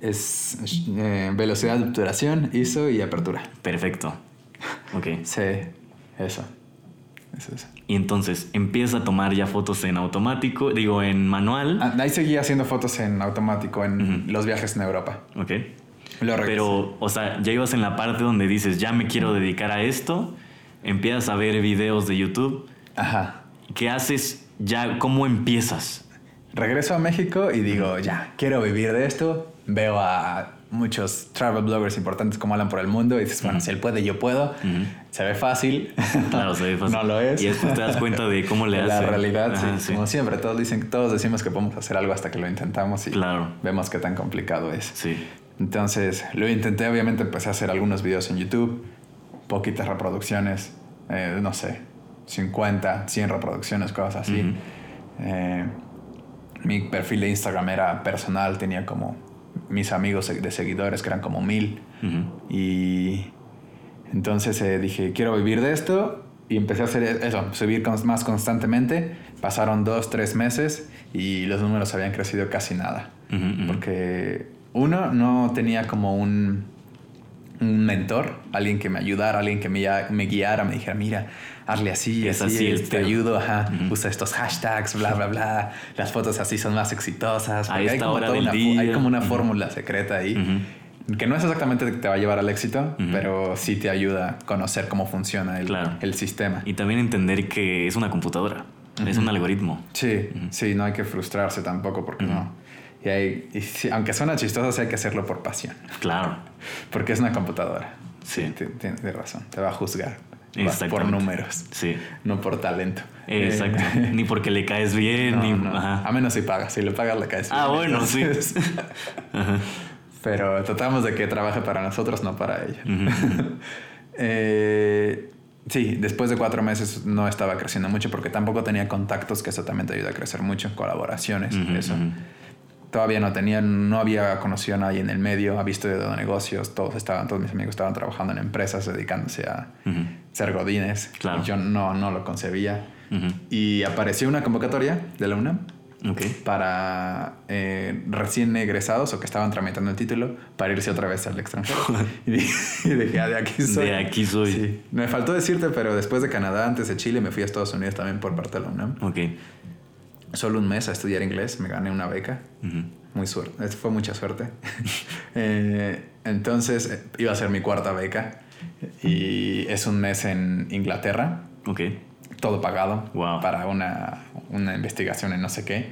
Es eh, velocidad de obturación, ISO y apertura. Perfecto. Ok. sí, eso. Eso, eso. Y entonces empieza a tomar ya fotos en automático, digo en manual. Ah, ahí seguía haciendo fotos en automático en los viajes en Europa. Ok. Pero, o sea, ya ibas en la parte donde dices, ya me quiero dedicar a esto, empiezas a ver videos de YouTube. Ajá. ¿Qué haces ya? ¿Cómo empiezas? Regreso a México y digo, ya, quiero vivir de esto. Veo a muchos travel bloggers importantes como hablan por el mundo y dices, bueno, si él puede, yo puedo. Se ve fácil. Claro, se ve fácil. no lo es. Y después te das cuenta de cómo le hace. La realidad, sí. Como siempre, todos dicen, todos decimos que podemos hacer algo hasta que lo intentamos y claro. vemos qué tan complicado es. Sí. Entonces lo intenté, obviamente empecé a hacer algunos videos en YouTube, poquitas reproducciones, eh, no sé, 50, 100 reproducciones, cosas así. Eh, mi perfil de Instagram era personal, tenía como mis amigos de seguidores que eran como mil. Y entonces eh, dije, quiero vivir de esto. Y empecé a hacer eso, subir más constantemente. Pasaron dos, tres meses y los números habían crecido casi nada. Porque uno, no tenía como un, un mentor, alguien que me ayudara, alguien que me, me guiara, me dijera, mira, hazle así, es así, te este, ayudo, ajá, usa estos hashtags, bla, bla, bla, las fotos así son más exitosas. hay, como una, hay como una fórmula secreta ahí. Que no es exactamente que te va a llevar al éxito, pero sí te ayuda a conocer cómo funciona el, el sistema. Y también entender que es una computadora, es un algoritmo. Sí, sí, no hay que frustrarse tampoco porque no y, aunque suena chistoso, hay que hacerlo por pasión. Claro. Porque es una computadora. Sí. Tienes razón. Te va a juzgar. Por números. Sí. No por talento. Exacto. ni porque le caes bien. ni... A menos si pagas. Si le pagas, le caes ah, bien. Ah, bueno, sí. Pero tratamos de que trabaje para nosotros, no para ella. eh, sí, después de cuatro meses no estaba creciendo mucho porque tampoco tenía contactos, que eso también te ayuda a crecer mucho. Colaboraciones, eso todavía no tenía, no había conocido a nadie en el medio, ha visto de negocios, todos estaban, todos mis amigos estaban trabajando en empresas dedicándose a ser godines. Claro. yo no, no lo concebía. Y apareció una convocatoria de la UNAM para eh, recién egresados o que estaban tramitando el título para irse otra vez al extranjero. y, dije, ah, de aquí soy. De aquí soy. Sí. Me faltó decirte, pero después de Canadá, antes de Chile, me fui a Estados Unidos también por parte de la UNAM. Ok solo un mes a estudiar inglés, me gané una beca. Muy suerte, fue mucha suerte. Eh, entonces eh, iba a ser mi cuarta beca y es un mes en Inglaterra. Ok. Todo pagado para una, una, investigación en no sé qué.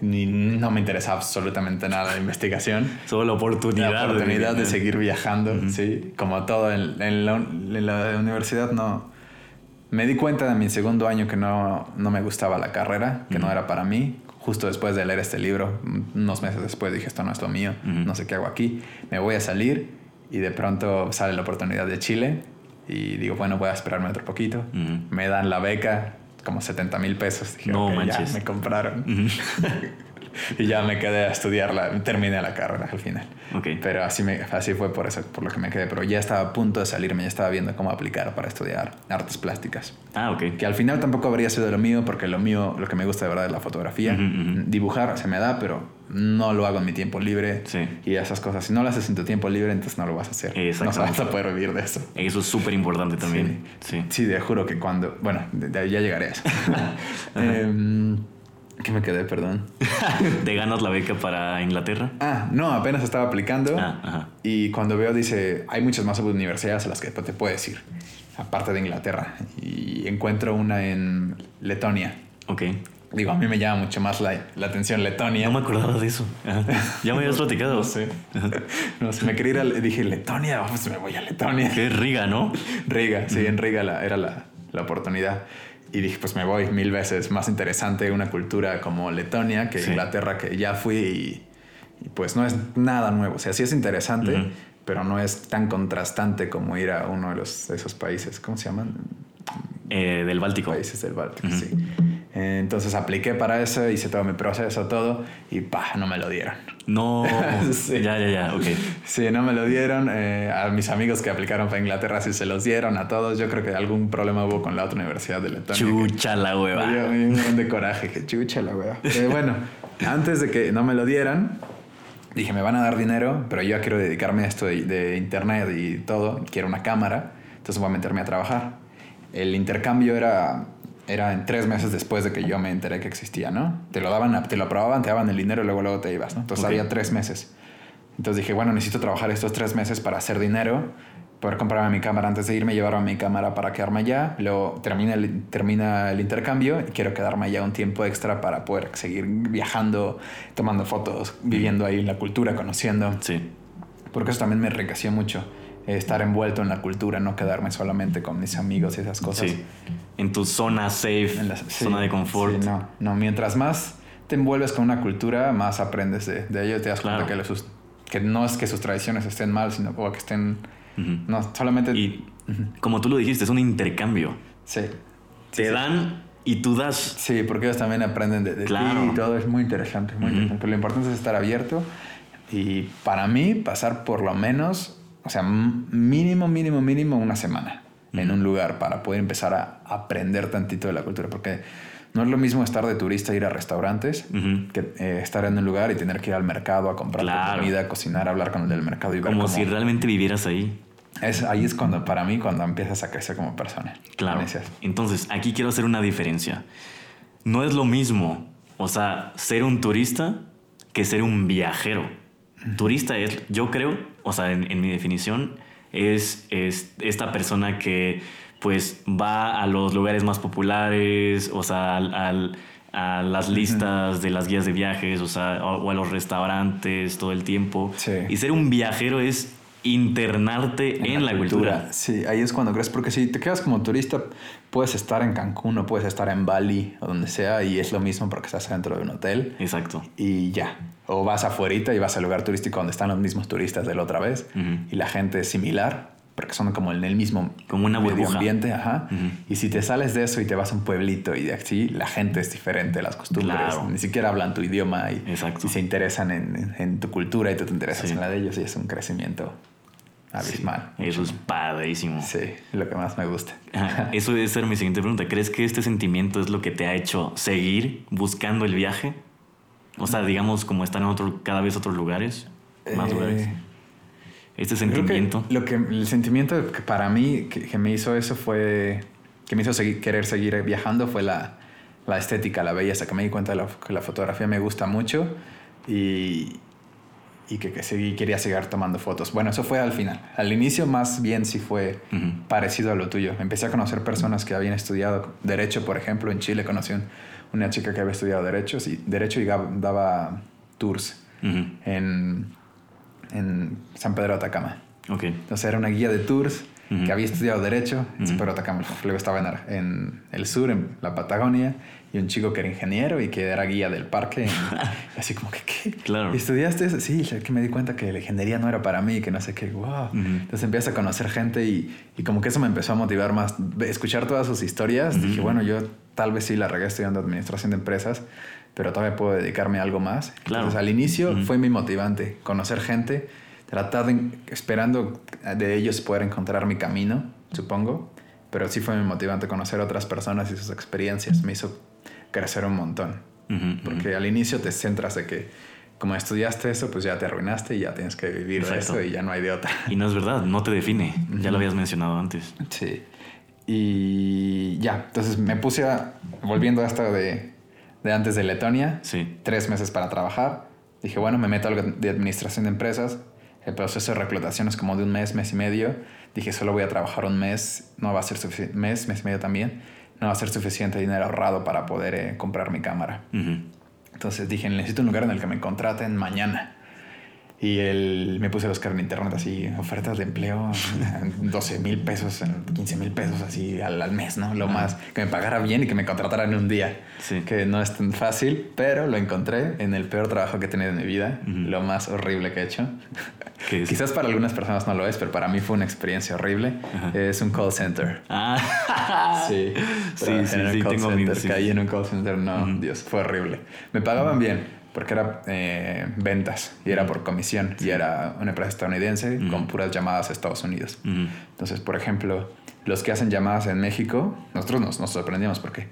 Ni, no me interesa absolutamente nada la investigación. Solo la oportunidad. La oportunidad de, seguir viajando, sí. Como todo en, la, en la universidad no me di cuenta de mi segundo año que no, no me gustaba la carrera, que no era para mí. Justo después de leer este libro, unos meses después dije, esto no es lo mío, no sé qué hago aquí, me voy a salir y de pronto sale la oportunidad de Chile y digo, bueno, voy a esperarme otro poquito. Me dan la beca, como 70 mil pesos. Dije, no ya me compraron. y ya me quedé a estudiarla, terminé la carrera al final. Okay. Pero así, me, así fue por eso, por lo que me quedé. Pero ya estaba a punto de salirme, ya estaba viendo cómo aplicar para estudiar artes plásticas. Ah, ok. Que al final tampoco habría sido lo mío, porque lo mío, lo que me gusta de verdad es la fotografía. Dibujar se me da, pero no lo hago en mi tiempo libre. Sí. Y esas cosas. Si no lo haces en tu tiempo libre, entonces no lo vas a hacer. No vas a poder vivir de eso. Eso es súper importante también. Sí. sí. te juro que cuando... Bueno, ya llegaré a eso. eh, que me quedé, perdón. ¿Te ganas la beca para Inglaterra? Ah, no, apenas estaba aplicando. Ah, y cuando veo, dice, hay muchas más universidades a las que te puedes ir, aparte de Inglaterra. Y encuentro una en Letonia. Ok. Digo, a mí me llama mucho más la, la atención Letonia. No me acordaba de eso. Ya me habías platicado. no sé. No sé, me quería ir a... Dije, Letonia, vamos, me voy a Letonia. Que es Riga, ¿no? Riga, sí, en Riga era la, la oportunidad. Y dije, pues me voy mil veces más interesante una cultura como Letonia que Inglaterra, que ya fui y, pues no es nada nuevo. O sea, sí es interesante, pero no es tan contrastante como ir a uno de, los, de esos países. ¿Cómo se llaman? Eh, del Báltico. Países del Báltico, sí. Entonces apliqué para eso, hice todo mi proceso, todo, y pa, no me lo dieron. No, ya, ya, ya, ok. Sí, no me lo dieron. Eh, a mis amigos que aplicaron para Inglaterra sí se los dieron, a todos. Yo creo que algún problema hubo con la otra universidad de Letonia. Chucha la hueva. Me dio un de coraje, que chucha la hueva. Eh, bueno, antes de que no me lo dieran, dije, me van a dar dinero, pero yo quiero dedicarme a esto de, de internet y todo. Quiero una cámara, entonces voy a meterme a trabajar. El intercambio era era en tres meses después de que yo me enteré que existía, ¿no? Te lo daban, te lo aprobaban, te daban el dinero y luego, luego te ibas, ¿no? Entonces había tres meses. Entonces dije, bueno, necesito trabajar estos tres meses para hacer dinero, poder comprarme mi cámara antes de irme, llevarme mi cámara para quedarme allá. Luego termina el, termina el intercambio y quiero quedarme allá un tiempo extra para poder seguir viajando, tomando fotos, viviendo ahí la cultura, conociendo. Sí. Porque eso también me enriqueció mucho estar envuelto en la cultura, no quedarme solamente con mis amigos y esas cosas. Sí. En tu zona safe, en la, zona de confort. Sí, no, no, mientras más te envuelves con una cultura, más aprendes de, de ello. Te das cuenta que, que no es que sus tradiciones estén mal, sino que estén. No, solamente. Y como tú lo dijiste, es un intercambio. Sí. Te dan y tú das. Sí, porque ellos también aprenden de, ti y todo es muy interesante. Muy interesante. Pero lo importante es estar abierto. Y para mí, pasar por lo menos o sea, mínimo, mínimo, mínimo una semana en un lugar para poder empezar a aprender tantito de la cultura. Porque no es lo mismo estar de turista, ir a restaurantes, que eh, estar en un lugar y tener que ir al mercado a comprar comida, cocinar, hablar con el del mercado y ver Como si realmente vivieras ahí. Es, ahí es cuando, para mí, cuando empiezas a crecer como persona. Claro. Entonces, aquí quiero hacer una diferencia. No es lo mismo, o sea, ser un turista que ser un viajero. Turista es, yo creo, o sea, en, mi definición, es, es, esta persona que pues va a los lugares más populares, o sea, al, a las listas de las guías de viajes, o sea, o, a los restaurantes todo el tiempo. Y ser un viajero es internarte en, la, cultura. Sí, ahí es cuando crees, porque si te quedas como turista, puedes estar en Cancún o puedes estar en Bali o donde sea y es lo mismo porque estás dentro de un hotel. Exacto. Y ya. O vas afuera y vas al lugar turístico donde están los mismos turistas de la otra vez y la gente es similar porque son como en el mismo como una medio ambiente, ajá. Y si te sales de eso y te vas a un pueblito y de aquí la gente es diferente, las costumbres, ni siquiera hablan tu idioma y, y se interesan en, en, tu cultura y tú te interesas en la de ellos y es un crecimiento abismal. eso es padrísimo. Sí, lo que más me gusta. eso debe ser mi siguiente pregunta. ¿Crees que este sentimiento es lo que te ha hecho seguir buscando el viaje? O sea, digamos, como estar en otro, cada vez otros lugares, más eh, lugares. Este sentimiento. lo que, el sentimiento que para mí que, me hizo eso fue, que me hizo seguir, querer seguir viajando fue la, la estética, la belleza, que me di cuenta de que la fotografía me gusta mucho y, y que, que seguí, quería seguir tomando fotos. Bueno, eso fue al final. Al inicio más bien sí fue parecido a lo tuyo. Empecé a conocer personas que habían estudiado derecho, por ejemplo, en Chile conocí una chica que había estudiado derechos y derecho y daba tours en, en San Pedro de Atacama. Okay. Entonces era una guía de tours que había estudiado Derecho en Super Atacama. Luego estaba en, en, el sur, en la Patagonia, y un chico que era ingeniero y que era guía del parque. así como que, ¿qué? Claro. ¿Estudiaste eso? Sí, que me di cuenta que la ingeniería no era para mí, que no sé qué. Wow. Entonces empiezas a conocer gente y, y, como que eso me empezó a motivar más. Escuchar todas sus historias, dije, bueno, yo tal vez sí la regué estudiando administración de empresas, pero todavía puedo dedicarme a algo más. Claro. Entonces al inicio fue muy motivante conocer gente tratar de, esperando de ellos poder encontrar mi camino, supongo, pero sí fue muy motivante conocer a otras personas y sus experiencias, me hizo crecer un montón, porque al inicio te centras de que como estudiaste eso, pues ya te arruinaste y ya tienes que vivir eso y ya no hay de otra. Y no es verdad, no te define, ya lo habías mencionado antes. Sí. Y ya, entonces me puse a, volviendo a esto de, de antes de Letonia, sí. tres meses para trabajar. Dije, bueno, me meto a algo de administración de empresas, el proceso de reclutación es como de un mes, mes y medio. Dije, solo voy a trabajar un mes, no va a ser suficiente, mes, mes y medio también, no va a ser suficiente dinero ahorrado para poder eh, comprar mi cámara. Entonces dije, necesito un lugar en el que me contraten mañana. Y él me puse a buscar en internet así, ofertas de empleo, 12 mil pesos, 15 mil pesos así al, al, mes, ¿no? Lo más, que me pagara bien y que me contrataran en un día. Sí. Que no es tan fácil, pero lo encontré en el peor trabajo que he tenido en mi vida, uh -huh. lo más horrible que he hecho. Es? Quizás para algunas personas no lo es, pero para mí fue una experiencia horrible. Uh -huh. Es un call center. Ah. sí, sí, sí, sí, tengo center, sí. Caí en un call center, no, uh -huh. Dios, fue horrible. Me pagaban bien porque era eh, ventas y era por comisión y era una empresa estadounidense uh -huh. con puras llamadas a Estados Unidos. Uh -huh. Entonces, por ejemplo, los que hacen llamadas en México, nosotros nos, nos sorprendíamos porque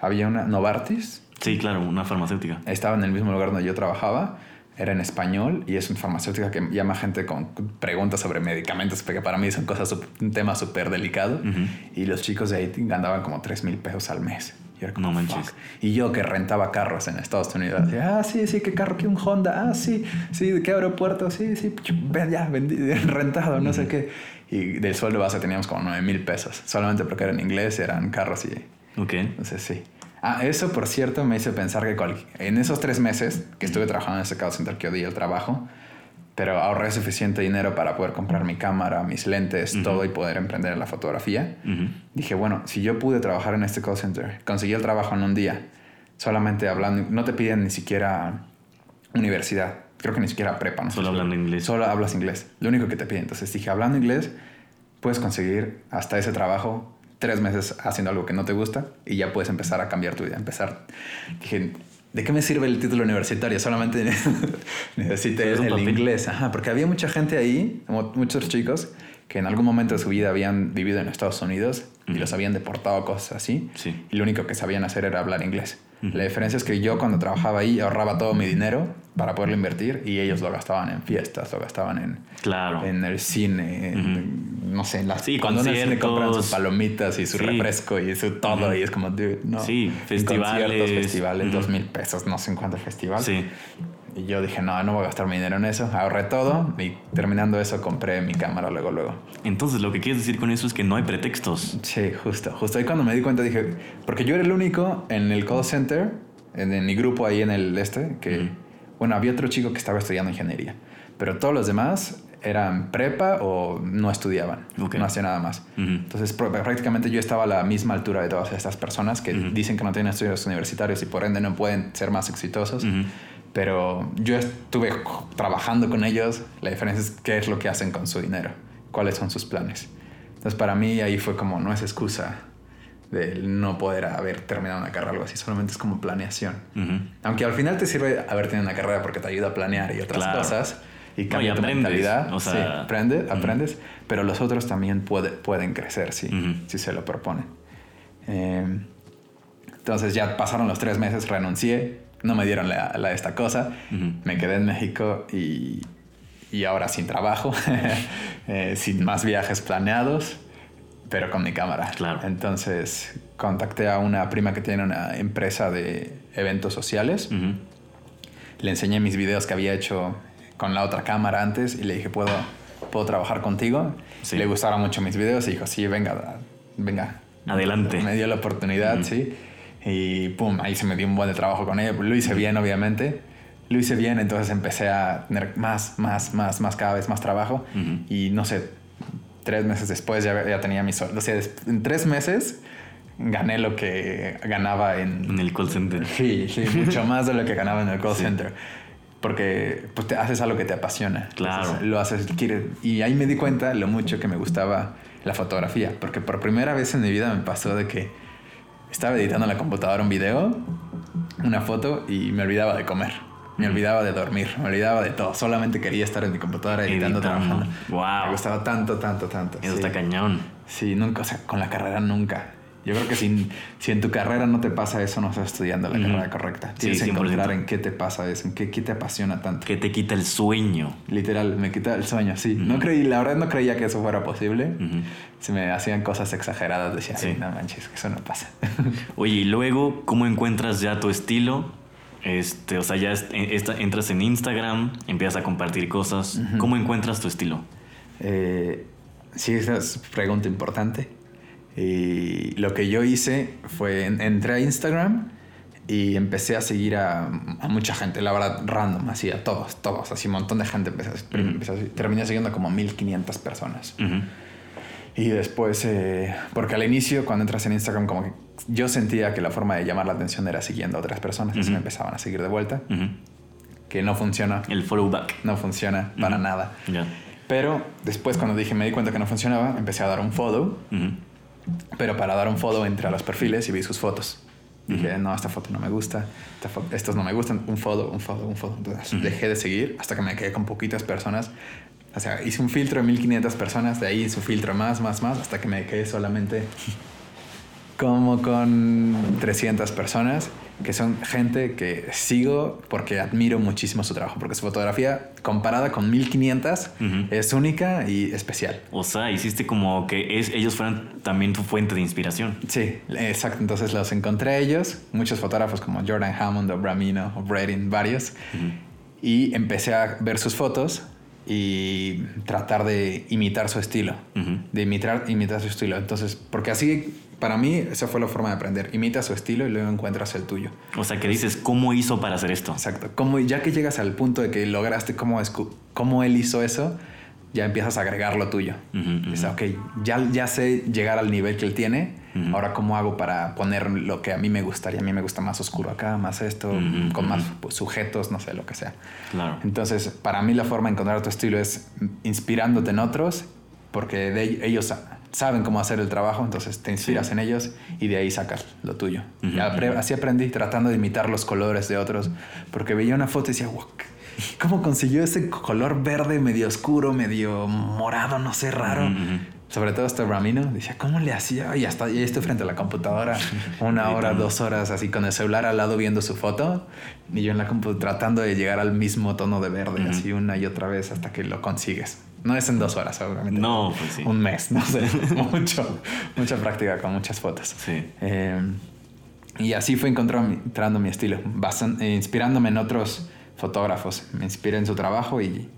había una Novartis. Sí, claro, una farmacéutica. Estaba en el mismo lugar donde yo trabajaba, era en español y es una farmacéutica que llama gente con preguntas sobre medicamentos, porque para mí son cosas, un tema súper delicado. Uh -huh. Y los chicos de ahí ganaban como 3 mil pesos al mes. Y era como, no manches. Fuck. Y yo que rentaba carros en Estados Unidos, decía, ah, sí, sí, ¿qué carro? ¿Qué un Honda? Ah, sí, sí, ¿de qué aeropuerto? Sí, sí, ven ya, vendí, rentado, no sé qué. Y del sueldo base teníamos como 9 mil pesos, solamente porque era en inglés, eran carros y... Ok. Entonces, sí. Ah, eso por cierto me hizo pensar que en esos tres meses que estuve trabajando en ese call center que odié el trabajo, pero ahorré suficiente dinero para poder comprar mi cámara, mis lentes, uh -huh. todo y poder emprender en la fotografía. Uh -huh. Dije, bueno, si yo pude trabajar en este call center, conseguí el trabajo en un día, solamente hablando, no te piden ni siquiera universidad, creo que ni siquiera prepa. No solo hablando inglés. Solo hablas inglés, lo único que te piden. Entonces dije, hablando inglés, puedes conseguir hasta ese trabajo tres meses haciendo algo que no te gusta y ya puedes empezar a cambiar tu vida. Empezar, dije, ¿de qué me sirve el título universitario? Solamente necesito el, inglés. Ajá, porque había mucha gente ahí, muchos chicos, que en algún momento de su vida habían vivido en Estados Unidos y los habían deportado, cosas así. Sí. Y lo único que sabían hacer era hablar inglés. La diferencia es que yo cuando trabajaba ahí ahorraba todo mi dinero para poderlo invertir y ellos lo gastaban en fiestas, lo gastaban en, claro. en el cine, en, uh -huh. no sé, en las sí, cuando se compran sus palomitas y su sí. refresco y su todo y es como, dude, no. Sí, festivales. festivales, dos mil pesos, no sé en cuántos festivales. Sí. Y yo dije, no, no voy a gastar mi dinero en eso. Ahorré todo y terminando eso compré mi cámara luego, luego. Entonces, lo que quieres decir con eso es que no hay pretextos. Sí, justo. Justo ahí cuando me di cuenta dije, porque yo era el único en el call center, en, en mi grupo ahí en el este, que, uh -huh. bueno, había otro chico que estaba estudiando ingeniería, pero todos los demás eran prepa o no estudiaban, okay. no hacían nada más. Uh -huh. Entonces, prácticamente yo estaba a la misma altura de todas estas personas que uh -huh. dicen que no tienen estudios universitarios y por ende no pueden ser más exitosos pero yo estuve trabajando con ellos. La diferencia es qué es lo que hacen con su dinero, cuáles son sus planes. Entonces, para mí ahí fue como, no es excusa de no poder haber terminado una carrera o algo así, solamente es como planeación. Uh -huh. Aunque al final te sirve haber tenido una carrera porque te ayuda a planear y otras claro. cosas. Y cambia no, y tu mentalidad. O sea, sí, aprendes, uh -huh. pero los otros también puede, pueden crecer si, uh -huh. si se lo proponen. Eh, entonces ya pasaron los tres meses, renuncié, no me dieron la, la esta cosa, uh -huh. me quedé en México y, y ahora sin trabajo, eh, sin más viajes planeados, pero con mi cámara. Claro. Entonces contacté a una prima que tiene una empresa de eventos sociales, uh -huh. le enseñé mis videos que había hecho con la otra cámara antes y le dije, ¿puedo, puedo trabajar contigo? Sí. Le gustaron mucho mis videos y dijo, sí, venga, venga. Adelante. Me dio la oportunidad, uh -huh. sí. Y pum, ahí se me dio un buen trabajo con ella. Lo hice bien, obviamente. Lo hice bien, entonces empecé a tener más, más, más, más, cada vez más trabajo. Uh -huh. Y no sé, tres meses después ya, ya tenía mi sueldo. O sea, en tres meses gané lo que ganaba en... En el call center. Sí, sí, mucho más de lo que ganaba en el call Sí. center. Porque pues, te haces algo que te apasiona. Claro. Entonces, lo haces, quieres. Y ahí me di cuenta lo mucho que me gustaba la fotografía. Porque por primera vez en mi vida me pasó de que estaba editando en la computadora un video, una foto, y me olvidaba de comer. Me olvidaba de dormir, me olvidaba de todo. Solamente quería estar en mi computadora editando, Editando. trabajando. Wow. Me gustaba tanto, tanto, tanto. Eso sí. está cañón. Sí, nunca, o sea, con la carrera nunca. Yo creo que si, si en tu carrera no te pasa eso, no estás estudiando la carrera correcta. Sí, Tienes que 100%. encontrar en qué te pasa eso, en qué, qué te apasiona tanto. Que te quita el sueño. Literal, me quita el sueño, sí. No creí, la verdad no creía que eso fuera posible. Si me hacían cosas exageradas, decía, Sí. "Ay, no manches, que eso no pasa. Oye, y luego, ¿cómo encuentras ya tu estilo? Este, o sea, ya esta- entras en Instagram, empiezas a compartir cosas. ¿Cómo encuentras tu estilo? Eh, sí, esa es pregunta importante. Y lo que yo hice fue, en- entré a Instagram y empecé a seguir a, a mucha gente, la verdad, random, así, a todos, todos, así, un montón de gente. Empecé a- Ujú. empecé terminé siguiendo como 1500 personas. Ujú. Y después, eh, porque al inicio, cuando entras en Instagram, como que yo sentía que la forma de llamar la atención era siguiendo a otras personas, así Ujú. me empezaban a seguir de vuelta, Ujú. que no funciona, El follow back. no funciona para Ujú. nada. Ya. Pero después, cuando dije, me di cuenta que no funcionaba, empecé a dar un follow. Pero para dar un follow entré a los perfiles y vi sus fotos. Dije, Ujú. no, esta foto no me gusta, esta fo- estos no me gustan, un follow, un follow, un follow. Entonces Ujú. dejé de seguir hasta que me quedé con poquitas personas. O sea, hice un filtro de 1500 personas, de ahí hice un filtro más, más, más, hasta que me quedé solamente como con 300 personas, que son gente que sigo porque admiro muchísimo su trabajo, porque su fotografía comparada con 1500 Ujú. es única y especial. O sea, hiciste como que es, ellos fueran también tu fuente de inspiración. Sí, exacto. Entonces los encontré a ellos, muchos fotógrafos como Jordan Hammond o Bramino o Bredin, varios, Ujú. y empecé a ver sus fotos y tratar de imitar su estilo, de imitar, imitar su estilo. Entonces, porque así, para mí, esa fue la forma de aprender. Imita su estilo y luego encuentras el tuyo. O sea, que dices, ¿cómo hizo para hacer esto? Exacto. Como ya que llegas al punto de que lograste cómo, cómo él hizo eso, ya empiezas a agregar lo tuyo. Dices, ok, ya, ya sé llegar al nivel que él tiene. Ahora, ¿cómo hago para poner lo que a mí me gustaría? A mí me gusta más oscuro acá, más esto, con más pues, sujetos, no sé, lo que sea. Claro. Entonces, para mí la forma de encontrar tu estilo es inspirándote en otros, porque de ellos saben cómo hacer el trabajo, entonces te inspiras Sí. en ellos y de ahí sacas lo tuyo. Así aprendí tratando de imitar los colores de otros, porque veía una foto y decía, "Guau, ¿cómo consiguió ese color verde medio oscuro, medio morado, no sé, raro? Sobre todo este Ramino, decía, ¿cómo le hacía? Y hasta ya estoy frente a la computadora, una hora, dos horas, así con el celular al lado viendo su foto, y yo en la compu tratando de llegar al mismo tono de verde, Ujú. así una y otra vez hasta que lo consigues. No es en dos horas, obviamente. No, pues sí. Un mes, no sé, mucho, mucha práctica con muchas fotos. Sí. Eh, y así fue encontrando, mi estilo, eh, inspirándome en otros fotógrafos. Me inspiré en su trabajo y,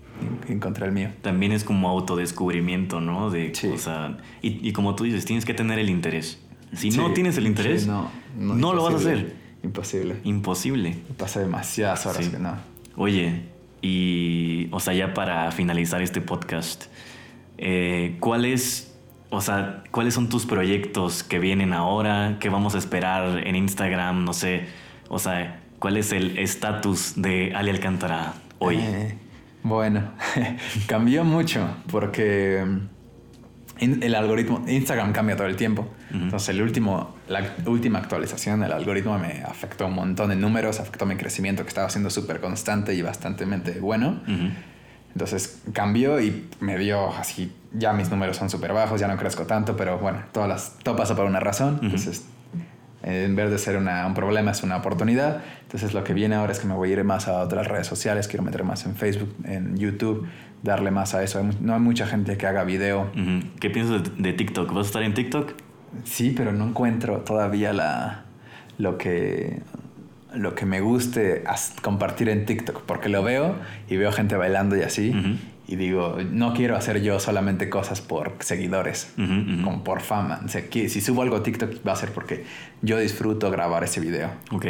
encontré el mío. También es como autodescubrimiento, ¿no? De, Sí. o sea, y, y como tú dices, tienes que tener el interés. Si Sí, no tienes el interés, sí, no, no, lo vas a hacer. Imposible. Imposible. Pasé demasiadas horas que no. Oye, y, o sea, ya para finalizar este podcast, eh, ¿cuáles, o sea, cuáles son tus proyectos que vienen ahora? ¿Qué vamos a esperar en Instagram? No sé, o sea, ¿cuál es el estatus de Ali Alcántara hoy? Eh, bueno, cambió mucho porque el algoritmo, Instagram cambia todo el tiempo. Entonces, el último, la última actualización del algoritmo me afectó un montón de números, afectó mi crecimiento que estaba siendo súper constante y bastante bueno. Entonces cambió y me dio así, ya mis números son súper bajos, ya no crezco tanto, pero bueno, todas las, todo pasa por una razón. Entonces, eh, en vez de ser una- un problema, es una oportunidad. Entonces lo que viene ahora es que me voy a ir más a otras redes sociales, quiero meter más en Facebook, en YouTube, darle más a eso. No hay mucha gente que haga video. ¿Qué piensas de, TikTok? ¿Vas a estar en TikTok? Sí, pero no encuentro todavía la, lo que lo que me guste compartir en TikTok, porque lo veo y veo gente bailando y así. Y digo, no quiero hacer yo solamente cosas por seguidores, Ujú, ujú. como por fama. O sea, que si subo algo a TikTok va a ser porque yo disfruto grabar ese video. Ok.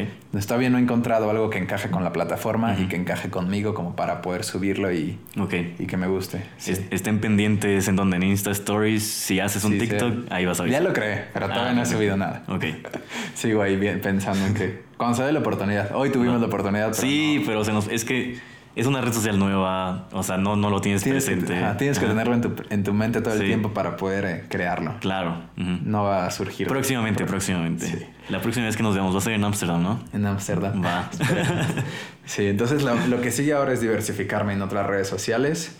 Todavía no he encontrado algo que encaje con la plataforma y Ujú. que encaje conmigo como para poder subirlo y, Ok. y que me guste. Sí. Es- Estén pendientes en donde en Insta Stories, si haces un Sí, sí. TikTok, ahí vas a ver. Ya lo creé, pero todavía Ah, no he ok. subido nada. Ok. Sigo ahí bien pensando en que cuando se dé la oportunidad. Hoy tuvimos la oportunidad. Pero sí, no. pero se nos, es que es una red social nueva, o sea, no, no lo tienes, tienes, que, presente. ajá, tienes que tenerlo en tu, en tu mente todo el tiempo para poder eh, crearlo. Claro. No va a surgir. Próximamente, próximamente. Sí. La próxima vez que nos veamos va a ser en Ámsterdam, ¿no? En Ámsterdam. Va. Sí, entonces lo, lo que sigue ahora es diversificarme en otras redes sociales,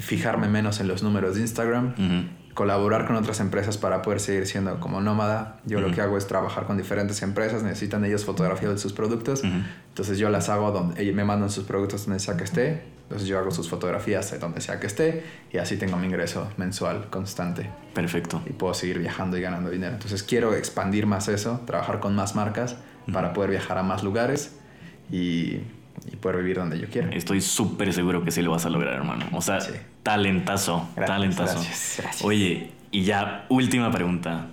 fijarme menos en los números de Instagram, Ujú. Colaborar con otras empresas para poder seguir siendo como nómada. Yo lo que hago es trabajar con diferentes empresas, necesitan ellos fotografías de sus productos, Ujú. entonces yo las hago donde ellos me mandan sus productos donde sea que esté, entonces yo hago sus fotografías de donde sea que esté y así tengo mi ingreso mensual constante Perfecto. y puedo seguir viajando y ganando dinero. Entonces quiero expandir más eso, trabajar con más marcas para poder viajar a más lugares y, y poder vivir donde yo quiera. Estoy súper seguro que sí lo vas a lograr, hermano. O sea, Sí. talentazo, Gracias, talentazo. gracias, gracias. Oye, y ya, última pregunta.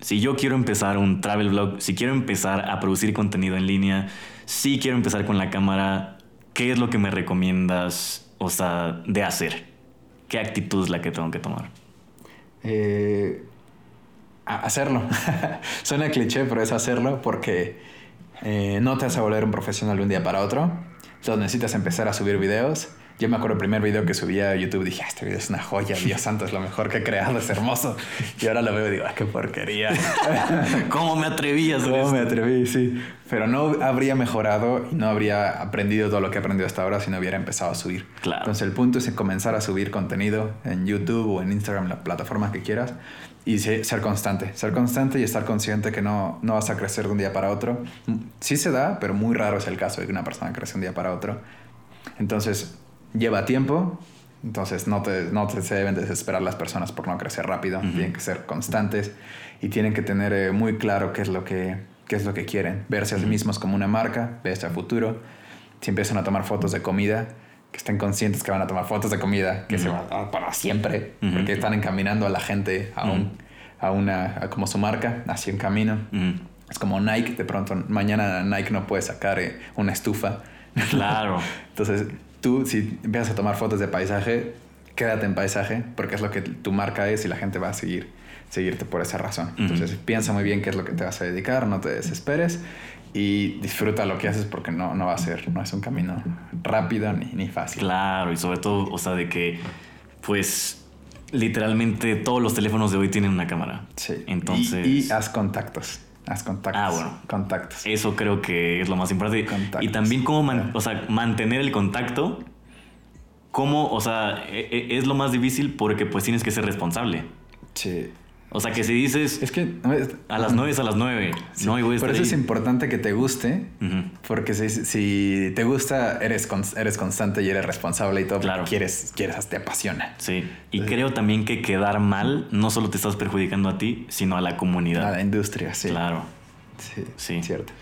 Si yo quiero empezar un travel vlog, si quiero empezar a producir contenido en línea, si quiero empezar con la cámara, ¿qué es lo que me recomiendas, o sea, de hacer? ¿Qué actitud es la que tengo que tomar? Eh, hacerlo. Suena cliché, pero es hacerlo porque eh, no te vas a volver un profesional de un día para otro. Entonces necesitas empezar a subir videos. Yo me acuerdo el primer video que subí a YouTube, dije, "Ah, este video es una joya, Dios santo, es lo mejor que he creado, es hermoso. Y ahora lo veo y digo, "Ah, qué porquería. ¿Cómo me atreví a hacer ¿Cómo me atreví? Sí. Pero no habría mejorado y no habría aprendido todo lo que he aprendido hasta ahora si no hubiera empezado a subir. Claro. Entonces el punto es comenzar a subir contenido en YouTube o en Instagram, la plataforma que quieras, y se- ser constante. Ser constante y estar consciente que no, no vas a crecer de un día para otro. Sí se da, pero muy raro es el caso de que una persona crece un día para otro. Entonces lleva tiempo. Entonces no te, no te se deben desesperar las personas por no crecer rápido. Tienen que ser constantes y tienen que tener eh, muy claro qué es lo que, qué es lo que quieren. Verse a sí mismos como una marca, verse a futuro. Si empiezan a tomar fotos de comida, que estén conscientes que van a tomar fotos de comida, que se van a para siempre, porque están encaminando a la gente a, un, a una, a como su marca, hacia un camino. Es como Nike, de pronto mañana Nike no puede sacar eh, una estufa. Claro. Entonces, tú si empiezas a tomar fotos de paisaje, quédate en paisaje, porque es lo que tu marca es y la gente va a seguir seguirte por esa razón. Entonces, piensa muy bien qué es lo que te vas a dedicar, no te desesperes y disfruta lo que haces porque no, no va a ser, no es un camino rápido ni, ni fácil. Claro, y sobre todo, o sea, de que, pues, literalmente todos los teléfonos de hoy tienen una cámara. Sí. Entonces, Y, y haz contactos. Haz contactos. Ah, bueno. Contactos. eso creo que es lo más importante. Contactos. Y también cómo, man- Ah. o sea, mantener el contacto, cómo, o sea, e- e- es lo más difícil porque pues tienes que ser responsable. Sí. O sea, que si dices Es que... a las nueve es a las nueve, Sí. no, y voy a Por eso es importante que te guste, porque si, si te gusta, eres, eres constante y eres responsable y todo, Claro. quieres, quieres, te apasiona. Sí, y creo también que quedar mal no solo te estás perjudicando a ti, sino a la comunidad. A la industria, sí. Claro. Sí, Sí. cierto.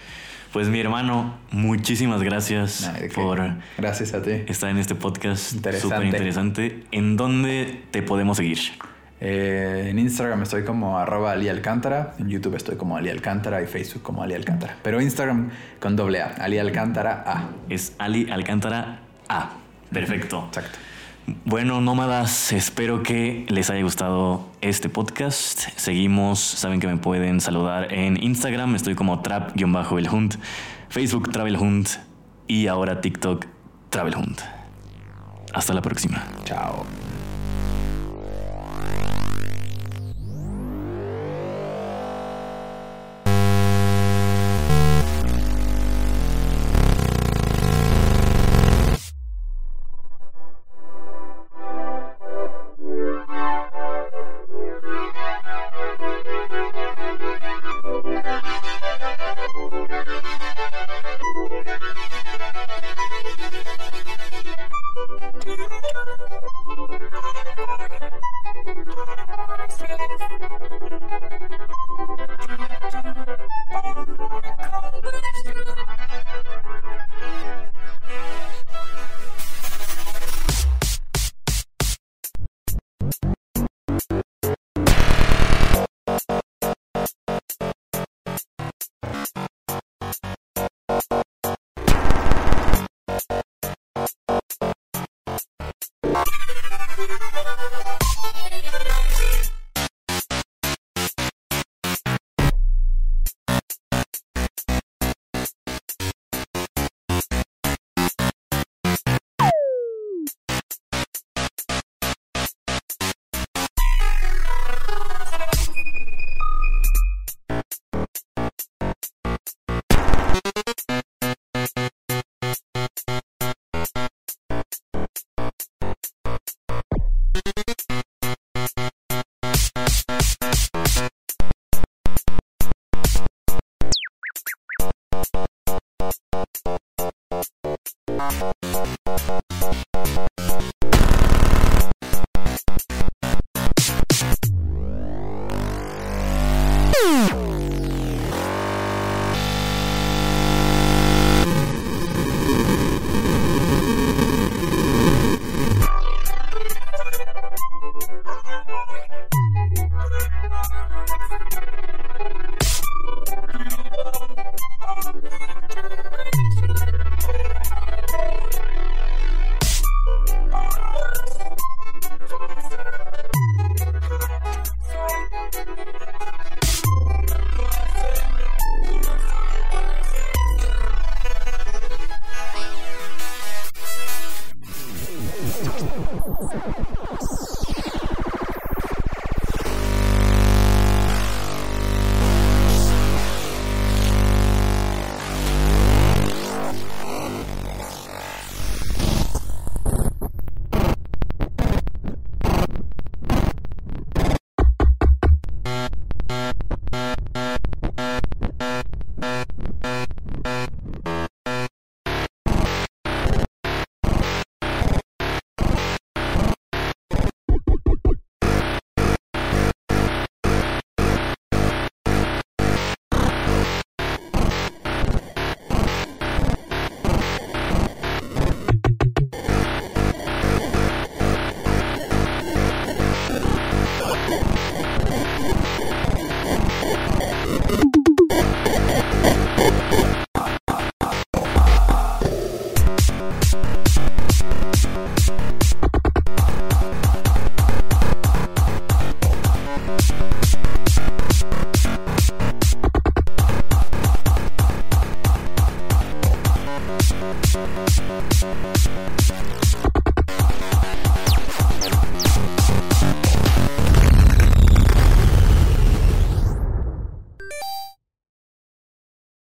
Pues mi hermano, muchísimas gracias por Gracias a ti. estar en este podcast Interesante. súper interesante. ¿En dónde te podemos seguir? Eh, en Instagram estoy como arroba Ali Alcántara, en YouTube estoy como Ali Alcántara y Facebook como Ali Alcántara. Pero Instagram con doble A, Ali Alcántara A. Es Ali Alcántara A. Perfecto. Exacto. Bueno, nómadas, espero que les haya gustado este podcast. Seguimos, saben que me pueden saludar en Instagram, estoy como trap-el hunt, Facebook Travel Hunt y ahora TikTok Travel Hunt. Hasta la próxima. Chao.